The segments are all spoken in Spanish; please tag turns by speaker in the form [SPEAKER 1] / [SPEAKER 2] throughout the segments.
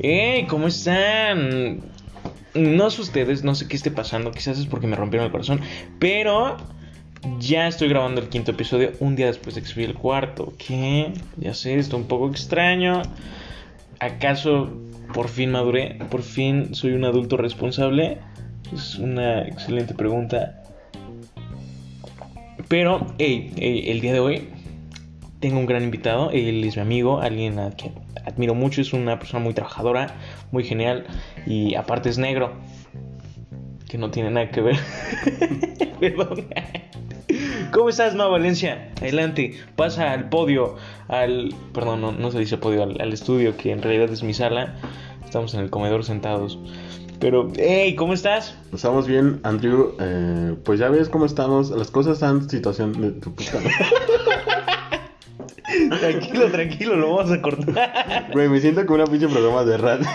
[SPEAKER 1] ¡Hey! ¿Cómo están? No sé ustedes, no sé qué esté pasando, quizás es porque me rompieron el corazón, pero ya estoy grabando el quinto episodio un día después de que subí el cuarto. ¿Qué? Ya sé, está un poco extraño. ¿Acaso por fin maduré? ¿Por fin soy un adulto responsable? Es una excelente pregunta. Pero, hey, hey, el día de hoy tengo un gran invitado. Él es mi amigo, alguien a quien admiro mucho. Es una persona muy trabajadora, muy genial y aparte es negro. Que no tiene nada que ver. Perdón. ¿Cómo estás, Ma Valencia? Adelante, pasa al podio, al... Perdón, no, no se dice podio, al, al estudio, que en realidad es mi sala. Estamos en el comedor sentados. Pero, hey, ¿cómo estás?
[SPEAKER 2] Estamos bien, Andrew. Eh, pues ya ves cómo estamos. Las cosas están en situación de tu puta.
[SPEAKER 1] Tranquilo, tranquilo, lo vamos a cortar.
[SPEAKER 2] Güey, me siento como una pinche programa de radio.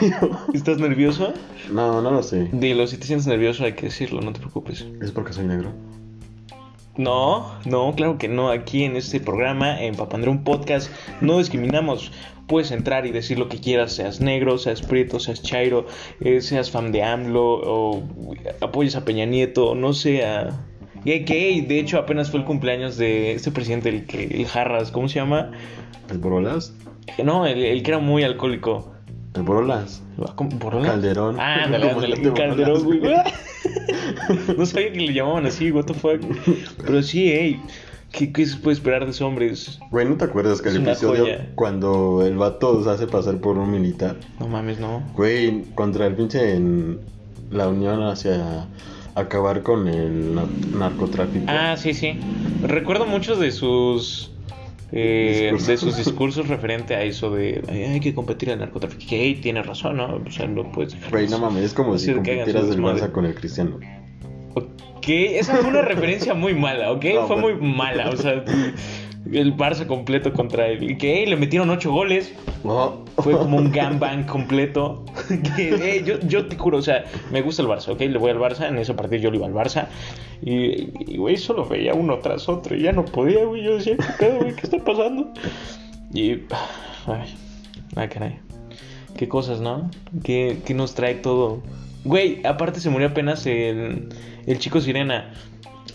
[SPEAKER 1] ¿Estás nervioso?
[SPEAKER 2] No, no lo sé.
[SPEAKER 1] Dilo, si te sientes nervioso hay que decirlo, no te preocupes.
[SPEAKER 2] ¿Es porque soy negro?
[SPEAKER 1] No, no, claro que no. Aquí en este programa, en Papandré, un podcast, no discriminamos. Puedes entrar y decir lo que quieras, seas negro, seas prieto, seas chairo, eh, seas fan de AMLO o apoyes a Peña Nieto, no sé, a... Y que, de hecho, apenas fue el cumpleaños de este presidente, el, que, el Jarras, ¿cómo se llama?
[SPEAKER 2] ¿El Borolas?
[SPEAKER 1] No, el, el que era muy alcohólico.
[SPEAKER 2] ¿El Borolas?
[SPEAKER 1] ¿Cómo? ¿Borolas?
[SPEAKER 2] Calderón.
[SPEAKER 1] Ah, ándale, ándale, Calderón, güey. No sabía que le llamaban así, what the fuck. Pero sí, ey, ¿qué, qué se puede esperar de esos hombres?
[SPEAKER 2] Güey, ¿no te acuerdas que el episodio
[SPEAKER 1] joya.
[SPEAKER 2] cuando el vato se hace pasar por un militar?
[SPEAKER 1] No mames, no.
[SPEAKER 2] Güey, contra el pinche en la unión hacia acabar con el na- narcotráfico.
[SPEAKER 1] Ah, sí, sí. Recuerdo muchos de sus. eh,
[SPEAKER 2] Discursos.
[SPEAKER 1] de sus discursos referente a eso de "Ay, hay que competir al narcotráfico. Que hey, tiene razón, ¿no? O sea, no puedes dejar.
[SPEAKER 2] Güey, no mames, es como si compitieras del. Barça con el Cristiano.
[SPEAKER 1] Ok, esa fue una referencia muy mala, ¿ok?
[SPEAKER 2] No,
[SPEAKER 1] fue muy
[SPEAKER 2] bueno.
[SPEAKER 1] mala, o sea, el Barça completo contra él. Y que le metieron ocho goles. Fue como un gangbang completo. Que, eh, yo, yo te juro, o sea, me gusta el Barça, ¿ok? Le voy al Barça. En ese partido yo le iba al Barça. Y, y, güey, solo veía uno tras otro. Y ya no podía, güey. Yo decía, ¿qué pedo, güey? ¿Qué está pasando? Y. Ay, ay, caray. Qué cosas, ¿no? ¿Qué, qué nos trae todo? Güey, aparte se murió apenas el, el chico Sirena.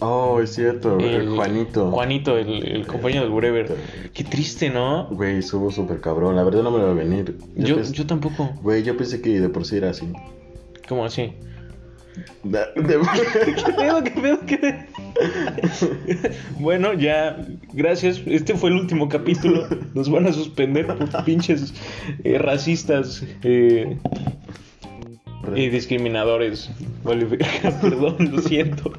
[SPEAKER 2] Oh, es cierto, el, Juanito.
[SPEAKER 1] Juanito, el, el compañero del Wherever. Qué triste, ¿no?
[SPEAKER 2] Güey, estuvo súper cabrón. La verdad no me lo iba a venir.
[SPEAKER 1] Yo, yo tampoco.
[SPEAKER 2] Güey, yo pensé que de por sí era así.
[SPEAKER 1] ¿Cómo así?
[SPEAKER 2] Da- de-
[SPEAKER 1] ¿Qué pedo? ¿Qué pedo? ¿Qué pedo? bueno, ya, gracias. Este fue el último capítulo. Nos van a suspender por pinches eh, racistas eh, y discriminadores. Vale, perdón, lo siento.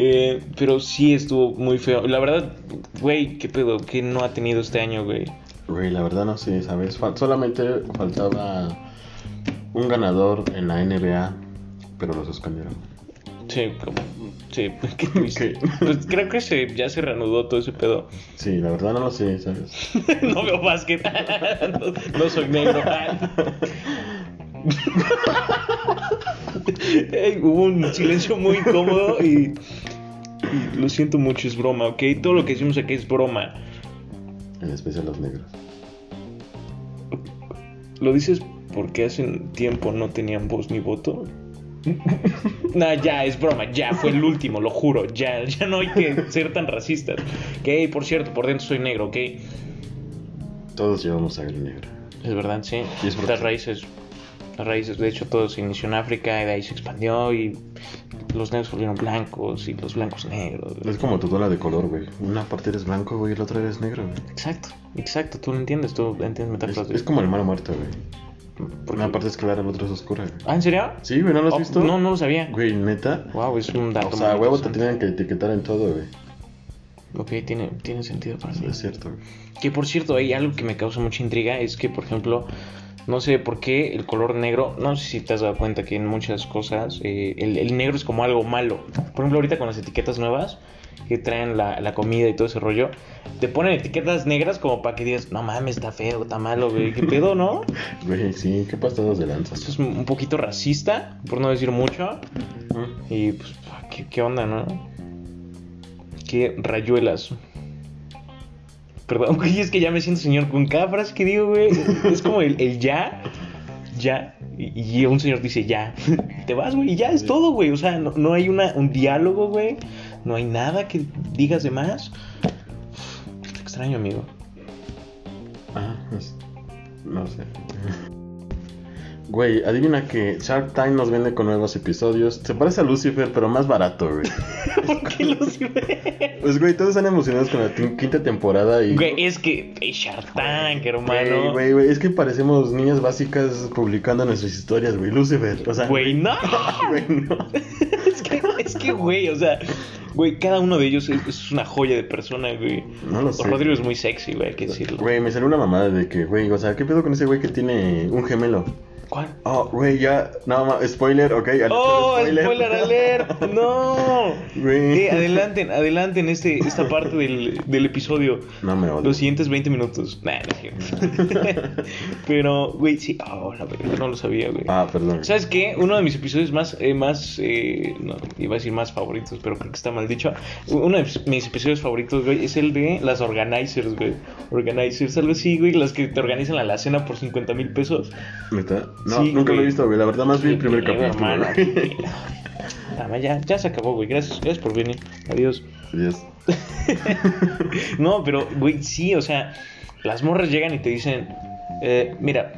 [SPEAKER 1] Eh, pero sí estuvo muy feo. La verdad, güey, ¿qué pedo? ¿Qué no ha tenido este año, güey?
[SPEAKER 2] Güey, la verdad no sé, ¿sabes? Fal- solamente faltaba un ganador en la NBA, pero lo suspendieron.
[SPEAKER 1] Sí, como, sí, qué triste. Pues creo que se, ya se reanudó todo ese pedo.
[SPEAKER 2] Sí, la verdad no lo sé, ¿sabes?
[SPEAKER 1] no veo básquet. no, no soy negro. Hubo un silencio muy incómodo y, y lo siento mucho, es broma, ¿ok? Todo lo que decimos aquí es broma.
[SPEAKER 2] En especial los negros.
[SPEAKER 1] ¿Lo dices porque hace tiempo no tenían voz ni voto? nah, ya, es broma, ya, fue el último, lo juro, ya, ya no hay que ser tan racistas. Que, por cierto, por dentro soy negro, ¿ok?
[SPEAKER 2] Todos llevamos sangre negra.
[SPEAKER 1] Es verdad, sí.
[SPEAKER 2] Y es porque-
[SPEAKER 1] Las raíces, las raíces, de hecho, todo se inició en África y de ahí se expandió y los negros volvieron blancos y los blancos negros.
[SPEAKER 2] Es como tu tola de color, güey. Una parte eres blanco, güey, y la otra eres negro, güey.
[SPEAKER 1] Exacto, exacto, tú lo entiendes, tú entiendes
[SPEAKER 2] Es,
[SPEAKER 1] metáforas.
[SPEAKER 2] es como el malo muerto, güey.
[SPEAKER 1] Porque-
[SPEAKER 2] Una parte es clara, la otra es oscura, güey.
[SPEAKER 1] Ah, ¿en serio?
[SPEAKER 2] Sí, güey, ¿no lo has
[SPEAKER 1] Oh,
[SPEAKER 2] visto?
[SPEAKER 1] No, no lo sabía.
[SPEAKER 2] Güey, neta.
[SPEAKER 1] Wow, es un dato.
[SPEAKER 2] O sea, huevo te tienen que etiquetar en todo, güey.
[SPEAKER 1] Ok, tiene, tiene sentido para mí.
[SPEAKER 2] Es cierto, güey.
[SPEAKER 1] Que por cierto, hay algo que me causa mucha intriga, es que, por ejemplo, no sé por qué el color negro, no sé si te has dado cuenta que en muchas cosas eh, el, el negro es como algo malo. Por ejemplo, ahorita con las etiquetas nuevas que traen la, la comida y todo ese rollo, te ponen etiquetas negras como para que digas, no mames, está feo, está malo, güey, qué pedo, ¿no?
[SPEAKER 2] Güey, sí, qué pasados de lanza.
[SPEAKER 1] Esto es un poquito racista, por no decir mucho. Y pues, ¿qué, qué onda, no? Qué rayuelas. Perdón, güey, es que ya me siento señor con cada frase que digo, güey. Es como el, el ya, ya. Y, y un señor dice ya. Te vas, güey, y ya es todo, güey. O sea, no, no hay una, un diálogo, güey. No hay nada que digas de más. Te extraño, amigo.
[SPEAKER 2] Ah, es- no sé. Güey, adivina que Shark Time nos vende con nuevos episodios. Se parece a Lucifer, pero más barato, güey.
[SPEAKER 1] ¿Por qué Lucifer?
[SPEAKER 2] Pues, güey, todos están emocionados con la quinta temporada y...
[SPEAKER 1] Güey, es que es Shark Tank,
[SPEAKER 2] Güey,
[SPEAKER 1] hermano.
[SPEAKER 2] güey, güey, es que parecemos niñas básicas publicando nuestras historias, güey. Lucifer, o sea...
[SPEAKER 1] Güey, no.
[SPEAKER 2] güey, no.
[SPEAKER 1] es que, es que, güey, o sea, güey, cada uno de ellos es, es una joya de persona, güey.
[SPEAKER 2] No lo sé.
[SPEAKER 1] Rodrigo es muy sexy, güey, hay que decirlo.
[SPEAKER 2] Güey, me salió una mamada de que, güey, o sea, ¿qué pedo con ese güey que tiene un gemelo?
[SPEAKER 1] ¿Cuál?
[SPEAKER 2] Oh, güey, ya, no, ma- spoiler, ok. de
[SPEAKER 1] ¡Oh, spoiler, alert! ¡No!
[SPEAKER 2] Güey.
[SPEAKER 1] Eh, adelanten, adelanten este, esta parte del, del episodio.
[SPEAKER 2] No me odio.
[SPEAKER 1] Los siguientes 20 minutos. Nah, no. Pero, güey, sí. Oh, la verdad, no lo sabía, güey.
[SPEAKER 2] Ah, perdón.
[SPEAKER 1] ¿Sabes qué? Uno de mis episodios más, eh, más, eh, no, iba a decir más favoritos, pero creo que está mal dicho. Uno de mis episodios favoritos, güey, es el de las organizers, güey. Organizers, algo así, güey, las que te organizan la, la cena por 50 mil pesos.
[SPEAKER 2] No,
[SPEAKER 1] Sí,
[SPEAKER 2] nunca lo he visto, güey. La verdad, más vi el primer capítulo.
[SPEAKER 1] Nada ya, ya se acabó, güey. Gracias, gracias por venir. Adiós.
[SPEAKER 2] Dios.
[SPEAKER 1] No, pero, güey, sí, o sea, las morras llegan y te dicen, eh, mira,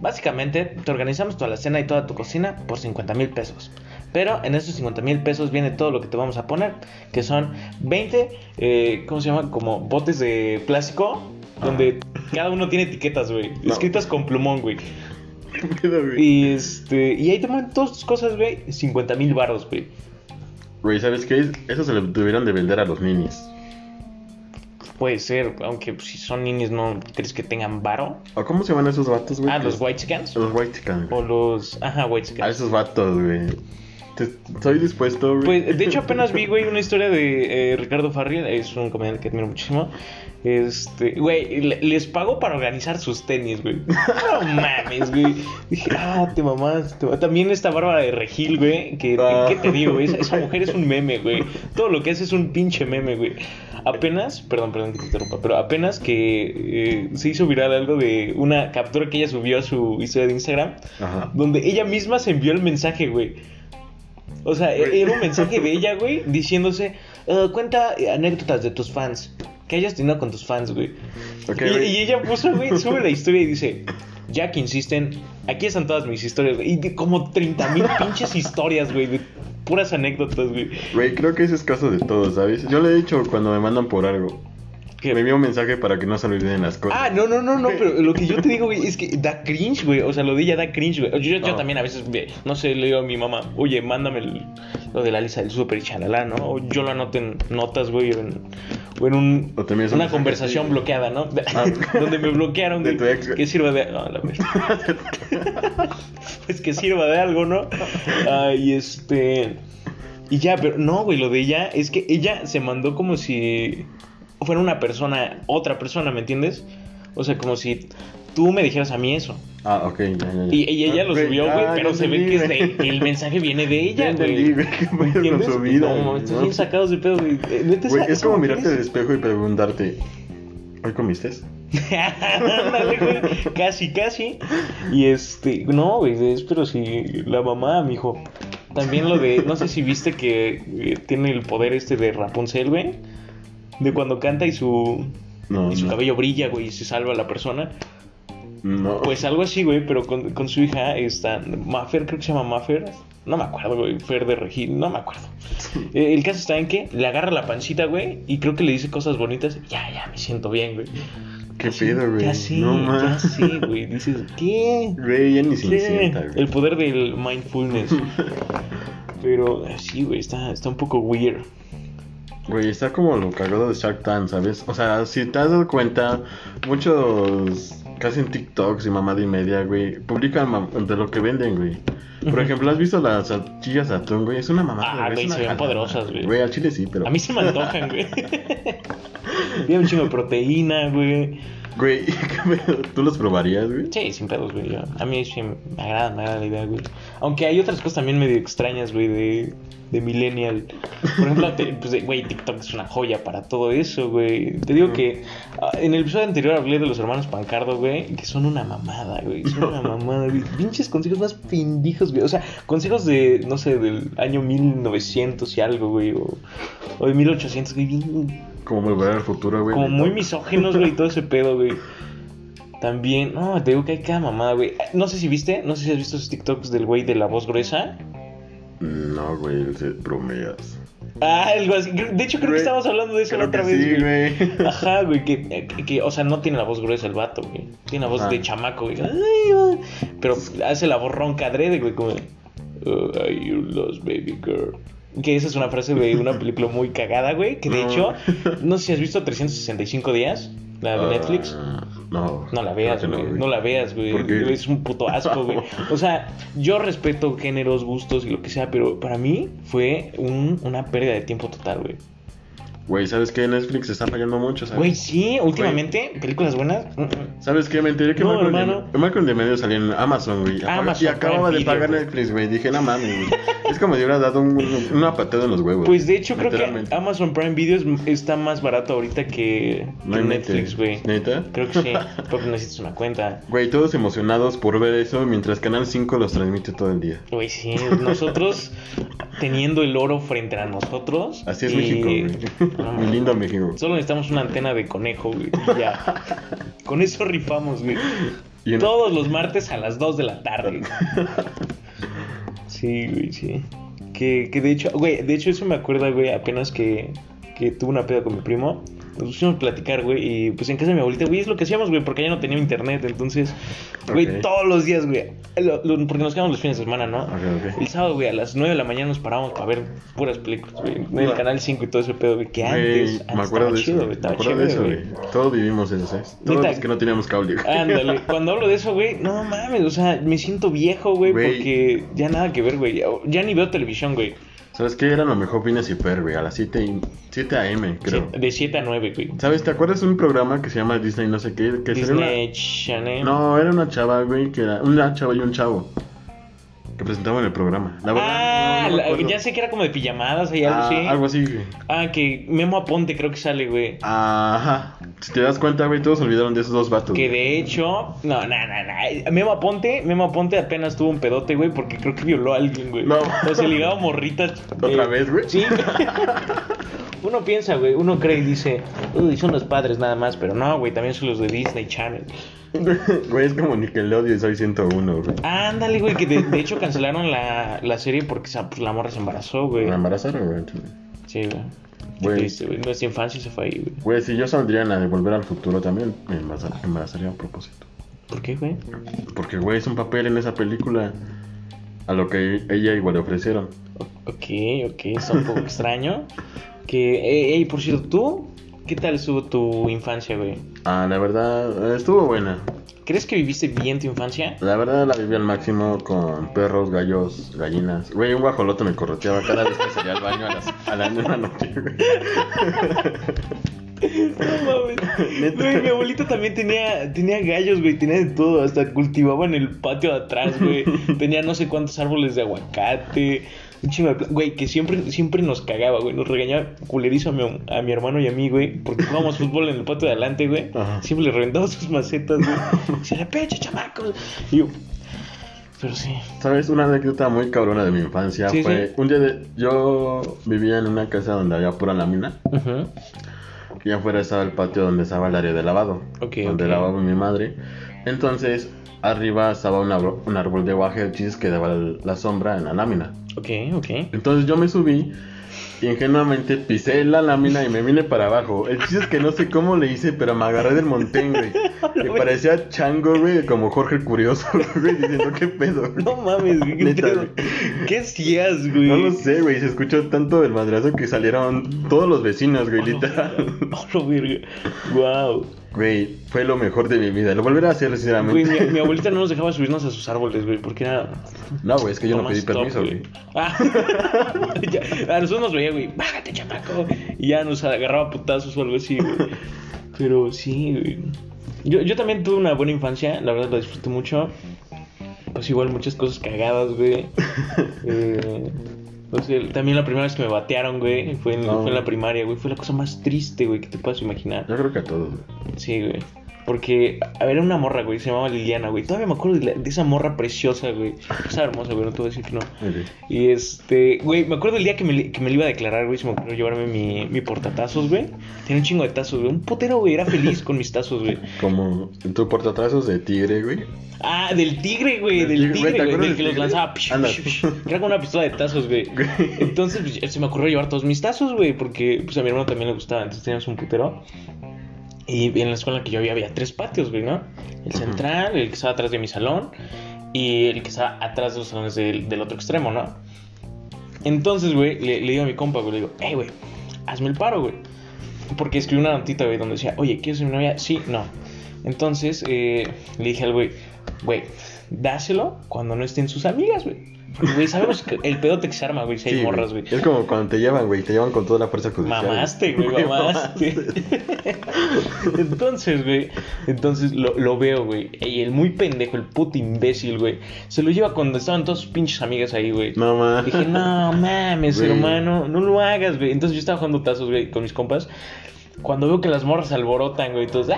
[SPEAKER 1] básicamente te organizamos toda la cena y toda tu cocina por 50 mil pesos. Pero en esos 50 mil pesos viene todo lo que te vamos a poner, que son 20, eh, ¿cómo se llama? Como botes de plástico, donde cada uno tiene etiquetas, güey,
[SPEAKER 2] No.
[SPEAKER 1] escritas con plumón, güey. Y este, y ahí te ponen todas tus cosas, güey, 50 mil baros, güey.
[SPEAKER 2] Güey, ¿sabes qué? Eso se lo tuvieron de vender a los ninis.
[SPEAKER 1] Puede ser, aunque pues, si son niños no crees que tengan varo.
[SPEAKER 2] ¿O cómo se llaman esos vatos, güey?
[SPEAKER 1] Ah, los white scans.
[SPEAKER 2] Los white
[SPEAKER 1] O los. Ajá, white
[SPEAKER 2] A
[SPEAKER 1] scans.
[SPEAKER 2] esos vatos, güey. Estoy dispuesto, güey.
[SPEAKER 1] Pues de hecho apenas vi, güey, una historia de eh, Ricardo Farril, es un comediante que admiro muchísimo. Este, güey, le- les pago para organizar sus tenis, güey. No mames, güey. Dije, ah, te mamás. te También esta Bárbara de Regil, güey, que,
[SPEAKER 2] Ah.
[SPEAKER 1] ¿qué te digo, güey? Esa, esa mujer es un meme, güey. Todo lo que hace es un pinche meme, güey. Apenas, perdón, perdón que te interrumpa, pero apenas que eh, se hizo viral algo de una captura que ella subió a su historia de Instagram,
[SPEAKER 2] Ajá.
[SPEAKER 1] donde ella misma se envió el mensaje, güey. O sea, era un mensaje de ella, güey, diciéndose, "Eh, cuenta anécdotas de tus fans, que hayas tenido con tus fans, güey. Y, ella puso, güey, sube la historia y dice, ya que insisten, aquí están todas mis historias, güey. Y de como 30 mil pinches historias, güey, de puras anécdotas, güey.
[SPEAKER 2] Güey, creo que ese es caso de todos, ¿sabes? Yo le he dicho cuando me mandan por algo.
[SPEAKER 1] Que-
[SPEAKER 2] Me envía un mensaje para que no se olviden las cosas.
[SPEAKER 1] Ah, no, no, no, no, pero lo que yo te digo, güey, es que da cringe, güey. O sea, lo de ella da cringe, güey. Yo, yo también a veces, ve, no sé, le digo a mi mamá, oye, mándame el- lo de la lista del súper y chalala, ¿no? O yo lo anoto en notas, güey, o en, o en un,
[SPEAKER 2] O
[SPEAKER 1] una conversación
[SPEAKER 2] así.
[SPEAKER 1] bloqueada, ¿no?
[SPEAKER 2] Ah.
[SPEAKER 1] Donde me bloquearon,
[SPEAKER 2] De
[SPEAKER 1] güey.
[SPEAKER 2] tu ex, güey.
[SPEAKER 1] Que sirva de. No, la verdad. pues que sirva de algo, ¿no? Ah, y este. Y ya, pero no, güey, lo de ella es que ella se mandó como si fuera una persona, otra persona, ¿me entiendes? O sea, como si tú me dijeras a mí eso.
[SPEAKER 2] Ah, ok, ya, ya, ya.
[SPEAKER 1] Y, y ella
[SPEAKER 2] Ah,
[SPEAKER 1] lo subió, güey,
[SPEAKER 2] ah,
[SPEAKER 1] pero se ve que es
[SPEAKER 2] güey.
[SPEAKER 1] de- el mensaje viene de ella, güey. No,
[SPEAKER 2] No.
[SPEAKER 1] bien sacados de pedo, güey. Eh,
[SPEAKER 2] Güey, es como mirarte al espejo y preguntarte, ¿hoy comiste?
[SPEAKER 1] Güey. casi, casi. Y este, no, güey, es pero si la mamá, mijo. También lo de, no sé si viste que eh, tiene el poder este de Rapunzel, güey. De cuando canta y su
[SPEAKER 2] No,
[SPEAKER 1] y su
[SPEAKER 2] no.
[SPEAKER 1] cabello brilla, güey, y se salva a la persona.
[SPEAKER 2] No.
[SPEAKER 1] Pues algo así, güey, pero con, con su hija está Maffer, creo que se llama Maffer. No me acuerdo, güey, Fer de Regil, no me acuerdo. Eh, el caso está en que le agarra la pancita, güey, y creo que le dice cosas bonitas. Ya, ya, me siento bien, güey.
[SPEAKER 2] ¿Qué pedo, güey?
[SPEAKER 1] Ya sé,
[SPEAKER 2] No,
[SPEAKER 1] ya sé, güey. Dices, ¿qué?
[SPEAKER 2] Güey, ya ni se
[SPEAKER 1] ¿Qué?
[SPEAKER 2] sienta, güey.
[SPEAKER 1] El poder del mindfulness. Pero sí, güey, está, está un poco weird.
[SPEAKER 2] Güey, está como lo cagado de Shark Tank, ¿sabes? O sea, si te has dado cuenta, muchos, casi en TikToks y mamada y media, güey, publican de lo que venden, güey. Por ejemplo, ¿has visto las salchichas de atún, güey? Es una mamada,
[SPEAKER 1] Ah, güey, se ven poderosas, güey.
[SPEAKER 2] Güey, al chile sí, pero...
[SPEAKER 1] A mí se me antojan, güey. Tiene un chingo de proteína, güey.
[SPEAKER 2] Güey. ¿tú los probarías, güey?
[SPEAKER 1] Sí, sin pedos, güey. yo- A mí sí me agrada, me agrada la idea, güey. Aunque hay otras cosas también medio extrañas, güey, de, de Millennial. Por ejemplo, te- pues, güey, TikTok es una joya para todo eso, güey. Te digo que ah, en el episodio anterior hablé de los hermanos Pancardo, güey, que son una mamada, güey. Son una mamada, güey. Pinches consejos más pendijos, güey. O sea, consejos de, no sé, del año 1900 y algo, güey. O, o de 1800, güey.
[SPEAKER 2] Como volver al futuro, güey.
[SPEAKER 1] como muy misóginos, güey, todo ese pedo, güey. También, no, te digo que hay cada mamada, güey. No sé si viste, no sé si has visto esos TikToks del güey de la voz gruesa.
[SPEAKER 2] No, güey, se- bromeas.
[SPEAKER 1] Ah, algo así. De hecho, creo que estábamos hablando de eso la otra vez,
[SPEAKER 2] sí,
[SPEAKER 1] güey.
[SPEAKER 2] güey.
[SPEAKER 1] Ajá, güey, que, que, que, o sea, no tiene la voz gruesa el vato, güey. Tiene la voz
[SPEAKER 2] Ah.
[SPEAKER 1] de chamaco, güey. Ay. Pero hace la voz ronca adrede, güey, como "Oh, you lost baby girl. Que esa es una frase de una película muy cagada, güey. Que de
[SPEAKER 2] No.
[SPEAKER 1] hecho, no sé si has visto 365 días, la de Netflix.
[SPEAKER 2] Ah, no.
[SPEAKER 1] No la veas, güey. No, la veas, güey. Es un puto asco, güey. O sea, yo respeto géneros, gustos y lo que sea, pero para mí fue un- una pérdida de tiempo total, güey.
[SPEAKER 2] Güey, ¿sabes qué? Netflix está fallando mucho, ¿sabes?
[SPEAKER 1] Güey, sí, últimamente, películas buenas. mm, mm.
[SPEAKER 2] ¿Sabes qué? Me enteré que
[SPEAKER 1] No,
[SPEAKER 2] Malcolm,
[SPEAKER 1] hermano.
[SPEAKER 2] de, Malcolm de Medio salía en Amazon, güey.
[SPEAKER 1] Amazon
[SPEAKER 2] y acababa de pagar. Netflix, güey. Dije, no mames, güey. Es como si hubiera dado un- una patada en los huevos.
[SPEAKER 1] Pues de hecho, creo que. Amazon Prime Video es- está más barato ahorita que,
[SPEAKER 2] No
[SPEAKER 1] que
[SPEAKER 2] inventes.
[SPEAKER 1] Netflix, güey.
[SPEAKER 2] ¿Neta?
[SPEAKER 1] Creo que sí, porque necesitas una cuenta.
[SPEAKER 2] Güey, todos emocionados por ver eso, mientras Canal 5 los transmite todo el día.
[SPEAKER 1] Güey, sí, nosotros teniendo el oro frente a nosotros.
[SPEAKER 2] Así es
[SPEAKER 1] y-
[SPEAKER 2] México, güey. Muy lindo México.
[SPEAKER 1] Solo necesitamos una antena de conejo, güey. y ya. Con eso rifamos, güey.
[SPEAKER 2] Y
[SPEAKER 1] Todos los martes a las 2 de la tarde. Sí, güey, sí. Que, que de hecho, güey, de hecho eso me acuerda, güey, apenas que, que tuve una peda con mi primo. Nos pusimos a platicar, güey, y pues en casa de mi abuelita, güey, es lo que hacíamos, güey, porque ella no tenía internet, entonces, güey, todos los días, güey, lo- lo- porque nos quedamos los fines de semana, ¿no? El sábado, güey, a las 9 de la mañana nos parábamos para ver puras películas, güey, en el canal 5 y todo ese pedo, güey, que
[SPEAKER 2] Güey,
[SPEAKER 1] antes,
[SPEAKER 2] me
[SPEAKER 1] antes
[SPEAKER 2] acuerdo
[SPEAKER 1] estaba
[SPEAKER 2] de
[SPEAKER 1] chido,
[SPEAKER 2] güey.
[SPEAKER 1] güey,
[SPEAKER 2] Me
[SPEAKER 1] estaba
[SPEAKER 2] acuerdo de eso,
[SPEAKER 1] güey.
[SPEAKER 2] Todos vivimos eso, ¿sabes? Todos
[SPEAKER 1] Neta.
[SPEAKER 2] los que no teníamos cable. güey.
[SPEAKER 1] Ándale, cuando hablo de eso, güey, no mames, o sea, me siento viejo, güey,
[SPEAKER 2] Güey.
[SPEAKER 1] porque ya nada que ver, güey. Ya, ya ni veo televisión, güey.
[SPEAKER 2] ¿Sabes qué? Era lo mejor Phineas y Fer, güey. A las 7, y- 7 a.m., creo.
[SPEAKER 1] Sí, De 7 a 9, güey.
[SPEAKER 2] ¿Sabes? ¿Te acuerdas de un programa que se llama Disney no sé qué? Que salía una-
[SPEAKER 1] Disney Channel.
[SPEAKER 2] No, era una chava, güey, que era una chava y un chavo que presentaban el programa. La verdad,
[SPEAKER 1] ah,
[SPEAKER 2] no, no me
[SPEAKER 1] la-
[SPEAKER 2] acuerdo.
[SPEAKER 1] ya sé que era como de pijamadas y algo
[SPEAKER 2] Ah,
[SPEAKER 1] así.
[SPEAKER 2] Algo así, güey.
[SPEAKER 1] Ah, que Memo Aponte creo que sale, güey.
[SPEAKER 2] Ajá. Si te das cuenta, güey, todos olvidaron de esos dos vatos.
[SPEAKER 1] Que
[SPEAKER 2] güey.
[SPEAKER 1] de hecho, no, no, no, no. Memo Aponte, Memo Aponte apenas tuvo un pedote, güey, porque creo que violó a alguien, güey.
[SPEAKER 2] No.
[SPEAKER 1] O se ligaba morritas.
[SPEAKER 2] ¿Otra
[SPEAKER 1] eh,
[SPEAKER 2] vez, güey?
[SPEAKER 1] Sí. uno piensa, güey, uno cree y dice, uy, son los padres nada más, pero no, güey, también son los de Disney Channel.
[SPEAKER 2] Güey, es como Nickelodeon soy 101, güey.
[SPEAKER 1] Ándale, güey, que de, de hecho cancelaron la, la serie porque pues, la morra se embarazó, güey.
[SPEAKER 2] ¿Me embarazaron, güey?
[SPEAKER 1] Sí, güey.
[SPEAKER 2] Güey.
[SPEAKER 1] triste, güey. Nuestra infancia se fue ahí, güey.
[SPEAKER 2] Güey, si yo saldría en la de Volver al Futuro también, me embaraza- embarazaría a propósito.
[SPEAKER 1] ¿Por qué, güey?
[SPEAKER 2] Porque, güey, es un papel en esa película a lo que ella igual le ofrecieron.
[SPEAKER 1] Ok, ok, está un poco extraño. Que, ey, ey, por cierto, ¿tú? ¿Qué tal estuvo tu infancia, güey?
[SPEAKER 2] Ah, la verdad, estuvo buena.
[SPEAKER 1] ¿Crees que viviste bien tu infancia?
[SPEAKER 2] La verdad la viví al máximo con perros, gallos, gallinas. Güey, un guajolote me correteaba cada vez que salía al baño a las a la de la noche, güey.
[SPEAKER 1] No mames. Güey, mi abuelita también tenía, tenía gallos, güey, tenía de todo. Hasta cultivaba en el patio de atrás, güey. Tenía no sé cuántos árboles de aguacate. Un chingo de Güey, que siempre, siempre nos cagaba, güey. Nos regañaba culerizo a mi, a mi hermano y a mí, güey. Porque jugábamos fútbol en el patio de adelante, güey.
[SPEAKER 2] Ajá.
[SPEAKER 1] Siempre le reventaba sus macetas, güey. Decía, "Le pecho, chamacos. Y yo. Pero sí.
[SPEAKER 2] ¿Sabes? Una anécdota muy cabrona de mi infancia
[SPEAKER 1] Sí,
[SPEAKER 2] fue...
[SPEAKER 1] sí.
[SPEAKER 2] Un día de... Yo vivía en una casa donde había pura lámina. Y afuera estaba el patio donde estaba el área de lavado.
[SPEAKER 1] Ok,
[SPEAKER 2] donde lavaba mi madre. Entonces, arriba estaba un árbol, un árbol de guajelchis que daba la sombra en la lámina.
[SPEAKER 1] Ok, ok.
[SPEAKER 2] Entonces yo me subí y ingenuamente pisé la lámina y me vine para abajo. El chiste es que no sé cómo le hice, pero me agarré del montén, güey. Y parecía chango, güey, como Jorge el Curioso, güey, diciendo qué pedo. güey?".
[SPEAKER 1] No mames, güey. ¿Qué,
[SPEAKER 2] Neta,
[SPEAKER 1] pedo?
[SPEAKER 2] güey.
[SPEAKER 1] ¿Qué hacías, güey?
[SPEAKER 2] No lo sé, güey, se escuchó tanto el madrazo que salieron todos los vecinos, güey, literal.
[SPEAKER 1] Oh, lo verga. Wow.
[SPEAKER 2] Güey, fue lo mejor de mi vida. Lo volveré a hacer,
[SPEAKER 1] Güey,
[SPEAKER 2] sinceramente.
[SPEAKER 1] mi, mi abuelita no nos dejaba subirnos a sus árboles, güey, porque era.
[SPEAKER 2] No, güey, es que yo no pedí permiso, güey.
[SPEAKER 1] Ah, a nosotros nos veía, güey, bájate, chamaco. Y ya nos agarraba putazos o algo así, güey. Pero sí, güey. Yo, yo también tuve una buena infancia, la verdad lo disfruté mucho. Pues igual muchas cosas cagadas, güey. Eh, o sea, también la primera vez que me batearon, güey, fue en,
[SPEAKER 2] No.
[SPEAKER 1] fue en la primaria, güey. Fue la cosa más triste, güey, que te puedas imaginar.
[SPEAKER 2] Yo creo que a todos, güey.
[SPEAKER 1] Sí, güey. Porque, a ver, era una morra, güey, se llamaba Liliana, güey. Todavía me acuerdo de, la- de esa morra preciosa, güey. Estaba hermosa, güey, no te voy a decir que no. Y este, güey, me acuerdo el día que me, que me le iba a declarar, güey, se me ocurrió llevarme mi, mi portatazos, güey. Tenía un chingo de tazos, güey. Un putero, güey, era feliz con mis tazos, güey.
[SPEAKER 2] Como tu portatrazos de tigre, güey.
[SPEAKER 1] Ah, del tigre, güey,
[SPEAKER 2] Del
[SPEAKER 1] del
[SPEAKER 2] tigre,
[SPEAKER 1] tigre,
[SPEAKER 2] güey, ¿te
[SPEAKER 1] güey,
[SPEAKER 2] acuerdas
[SPEAKER 1] del que los lanzaba. Era como una pistola de tazos, güey. Entonces, pues, se me ocurrió llevar todos mis tazos, güey, porque pues a mi hermano también le gustaba, entonces teníamos un putero. Y en la escuela que yo había había tres patios, güey, ¿no? El central, el que estaba atrás de mi salón y el que estaba atrás de los salones del, del otro extremo, ¿no? Entonces, güey, le, le digo a mi compa, güey, le digo, hey, güey, hazme el paro, güey. Porque escribí una notita, güey, donde decía, oye, ¿quieres ser mi novia? Sí, no. Entonces, eh, le dije al güey, güey, dáselo cuando no estén sus amigas, güey. Güey, sabemos que el pedote que se arma, güey, si hay
[SPEAKER 2] Sí,
[SPEAKER 1] morras, güey.
[SPEAKER 2] Es como cuando te llevan, güey. Te llevan con toda la fuerza judicial.
[SPEAKER 1] Mamaste, güey, mamaste. entonces, güey, entonces lo, lo veo, güey. Y el muy pendejo, el puto imbécil, güey, se lo lleva cuando estaban todas sus pinches amigas ahí, güey.
[SPEAKER 2] No mames.
[SPEAKER 1] Dije, no mames,
[SPEAKER 2] Güey.
[SPEAKER 1] hermano, no lo hagas, güey. Entonces yo estaba jugando tazos, güey, con mis compas. Cuando veo que las morras se alborotan, güey, entonces.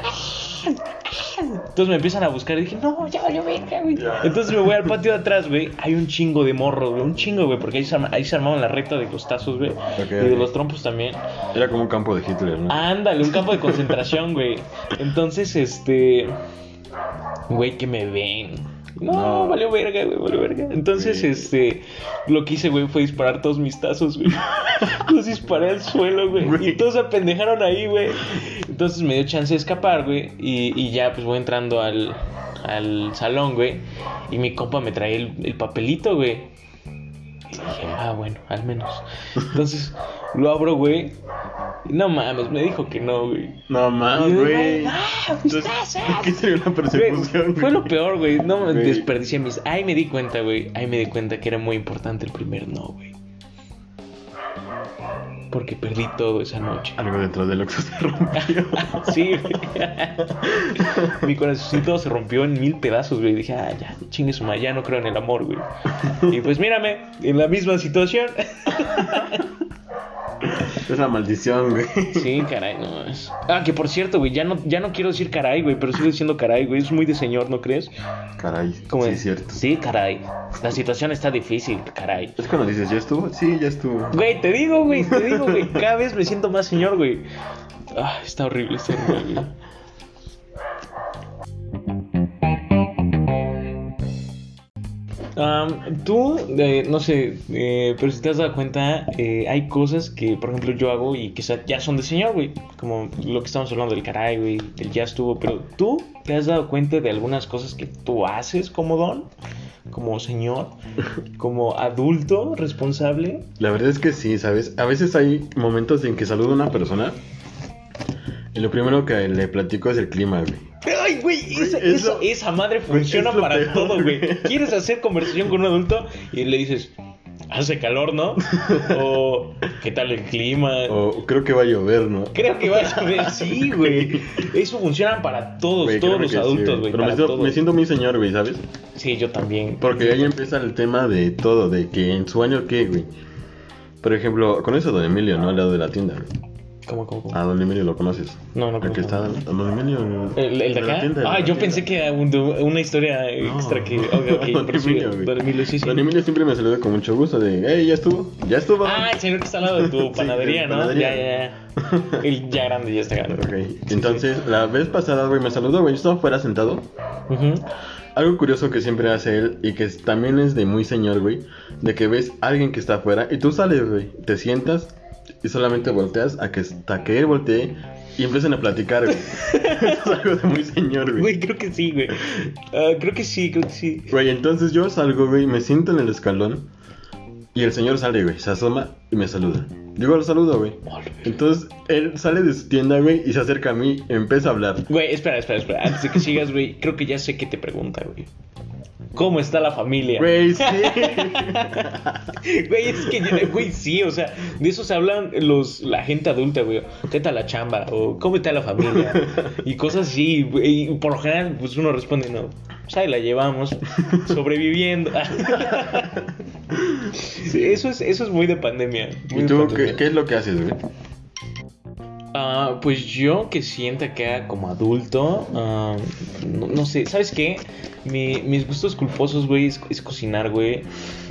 [SPEAKER 1] Entonces me empiezan a buscar y dije, no, ya valió verga, güey. Entonces me voy al patio de atrás, güey. Hay un chingo de morros, güey. Un chingo, güey. Porque ahí se, arma- ahí se armaban la recta de los tazos, güey.
[SPEAKER 2] Ok,
[SPEAKER 1] y de los trompos también.
[SPEAKER 2] Era como un campo de Hitler, ¿no?
[SPEAKER 1] Ándale, un campo de concentración, güey. Entonces, este. Güey, que me ven. No,
[SPEAKER 2] No.
[SPEAKER 1] valió verga, güey, valió verga. Entonces, este. Lo que hice, güey, fue disparar todos mis tazos, güey. Los disparé al suelo, güey.
[SPEAKER 2] Güey.
[SPEAKER 1] Y todos se apendejaron ahí, güey. Entonces me dio chance de escapar, güey. Y, y ya, pues voy entrando al, al salón, güey. Y mi compa me trae el, el papelito, güey. Y dije, ah, bueno, al menos. Entonces, lo abro, güey. Y No mames, me dijo que no, güey.
[SPEAKER 2] No mames, güey. ¿Qué sería una persecución?
[SPEAKER 1] Güey, Fue lo peor, güey. No me desperdicié mis. Ahí me di cuenta, güey. Ahí me di cuenta que era muy importante el primer no, güey. Porque perdí todo esa noche.
[SPEAKER 2] Algo dentro del Oxxo se rompió.
[SPEAKER 1] Sí, güey. Mi corazoncito se rompió en mil pedazos, güey. Dije, ah, ya, chingue su madre, ya no creo en el amor, güey. Y pues mírame, en la misma situación.
[SPEAKER 2] Es la maldición, güey.
[SPEAKER 1] Sí, caray, no es. Ah, que por cierto, güey, ya no, ya no quiero decir caray, güey, pero sigo diciendo caray, güey. Es muy de señor, ¿no crees?
[SPEAKER 2] Caray.
[SPEAKER 1] Como
[SPEAKER 2] sí, es cierto.
[SPEAKER 1] Sí, caray. La situación está difícil, caray.
[SPEAKER 2] Es cuando dices, ¿ya estuvo? Sí, ya estuvo.
[SPEAKER 1] Güey, te digo, güey, te digo, güey. Cada vez me siento más señor, güey. Ah, está horrible, está horrible. Am, tú, eh, no sé, eh, pero si te has dado cuenta, eh, hay cosas que, por ejemplo, yo hago y que sa- ya son de señor, güey. Como lo que estamos hablando del caray, güey, del ya estuvo. Pero tú te has dado cuenta de algunas cosas que tú haces como don, como señor, como adulto responsable.
[SPEAKER 2] La verdad es que sí, ¿sabes? A veces hay momentos en que saludo a una persona y lo primero que le platico es el clima, güey.
[SPEAKER 1] Ay, güey, esa,
[SPEAKER 2] Güey, es
[SPEAKER 1] esa-
[SPEAKER 2] lo-
[SPEAKER 1] esa madre funciona para
[SPEAKER 2] peor,
[SPEAKER 1] todo, güey. ¿Quieres hacer conversación con un adulto? Y le dices, hace calor, ¿no? O, ¿qué tal el clima?
[SPEAKER 2] O creo que va a llover, ¿no?
[SPEAKER 1] Creo que vas a ver, sí, güey. Eso funciona para todos,
[SPEAKER 2] Güey,
[SPEAKER 1] todos los
[SPEAKER 2] sí,
[SPEAKER 1] adultos, güey.
[SPEAKER 2] Pero me siento, me siento muy señor, güey, ¿sabes?
[SPEAKER 1] Sí, yo también.
[SPEAKER 2] Porque ahí empieza el tema de todo, de que en su año, ¿qué, güey? Por ejemplo, conoces a Don Emilio, ¿no? Al lado de la tienda, güey.
[SPEAKER 1] ¿Cómo, cómo, cómo?
[SPEAKER 2] A Don Emilio lo conoces.
[SPEAKER 1] No, no
[SPEAKER 2] El que
[SPEAKER 1] conozco.
[SPEAKER 2] está, Don Emilio.
[SPEAKER 1] ¿El, el de acá?
[SPEAKER 2] tienda,
[SPEAKER 1] ah, yo
[SPEAKER 2] tienda.
[SPEAKER 1] pensé que era un- una historia
[SPEAKER 2] No.
[SPEAKER 1] extra que. Ok, ok,
[SPEAKER 2] Don
[SPEAKER 1] sí,
[SPEAKER 2] Emilio.
[SPEAKER 1] Don Emilio, sí, sí.
[SPEAKER 2] Don Emilio siempre me saluda con mucho gusto de, hey, ya estuvo, ya estuvo.
[SPEAKER 1] Ah, el señor que está al lado de tu panadería,
[SPEAKER 2] de
[SPEAKER 1] ¿no?
[SPEAKER 2] panadería.
[SPEAKER 1] Ya, ya, ya. El ya grande, ya está grande.
[SPEAKER 2] Ok, entonces la vez pasada, güey, me saludó, güey, yo estaba fuera sentado.
[SPEAKER 1] Ujú.
[SPEAKER 2] Algo curioso que siempre hace él y que también es de muy señor, güey, de que ves a alguien que está afuera y tú sales, güey, te sientas y solamente volteas a que hasta que él voltee y empiecen a platicar, güey. Eso es algo de muy señor, güey.
[SPEAKER 1] Güey, creo que sí, güey. Ah, creo que sí, creo que sí.
[SPEAKER 2] Güey, entonces yo salgo, güey, me siento en el escalón y el señor sale, güey, se asoma y me saluda. Yo lo saludo, güey. Entonces él sale de su tienda, güey, y se acerca a mí, empieza a hablar.
[SPEAKER 1] Güey, espera, espera, espera. Antes de que sigas, güey, creo que ya sé qué te pregunta, güey. ¿Cómo está la familia?
[SPEAKER 2] Güey, sí.
[SPEAKER 1] Güey, es que, güey, sí, o sea, de eso se hablan los, la gente adulta, güey. ¿Qué tal la chamba? O ¿cómo está la familia? Y cosas así, güey. Y por lo general, pues uno responde, no, pues ahí la llevamos, sobreviviendo. Sí, eso, es, eso es muy de pandemia. muy
[SPEAKER 2] ¿Y
[SPEAKER 1] de
[SPEAKER 2] tú
[SPEAKER 1] pandemia.
[SPEAKER 2] qué, qué es lo que haces, güey?
[SPEAKER 1] Ah, pues yo que sienta que haga como adulto, ah, no, no sé, ¿sabes qué? Mi- mis gustos culposos, güey, es, es cocinar, güey,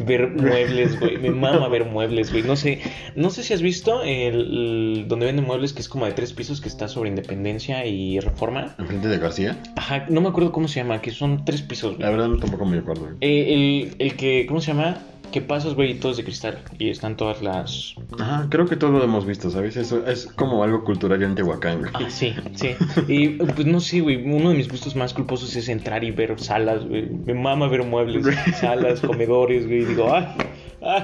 [SPEAKER 1] ver muebles, güey, me mama ver muebles, güey, no sé, no sé si has visto el, el- donde venden muebles que es como de tres pisos que está sobre Independencia y Reforma.
[SPEAKER 2] ¿Enfrente de García?
[SPEAKER 1] Ajá, no me acuerdo cómo se llama, que son tres pisos,
[SPEAKER 2] La verdad tampoco me acuerdo.
[SPEAKER 1] Eh, el, el que, ¿cómo se llama? Que pasas, güey, y todo es de cristal y están todas las...
[SPEAKER 2] Ajá, creo que todos lo hemos visto, ¿sabes? Eso es como algo cultural en Tehuacán, güey.
[SPEAKER 1] Ah, sí, sí. Y pues no sé, güey. Uno de mis gustos más culposos es entrar y ver salas, güey. Me mama ver muebles, salas, comedores, güey. Digo, ay, ay.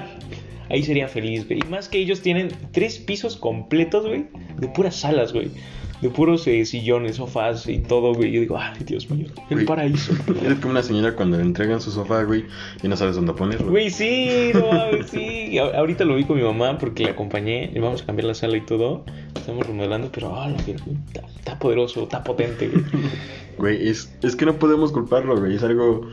[SPEAKER 1] Ahí sería feliz, güey. Y más que ellos tienen tres pisos completos, güey, de puras salas, güey. De puros eh, sillones, sofás y todo, güey. Yo digo, ay, Dios mío, el
[SPEAKER 2] Güey.
[SPEAKER 1] paraíso.
[SPEAKER 2] Eres como una señora cuando le entregan su sofá, güey, y no sabes dónde ponerlo.
[SPEAKER 1] Güey, sí, no mames, sí. A- ahorita lo vi con mi mamá porque la acompañé. Le vamos a cambiar la sala y todo. Estamos remodelando, pero ah, la está, está poderoso, está potente, güey.
[SPEAKER 2] Güey, es, es que no podemos culparlo, güey. Es algo.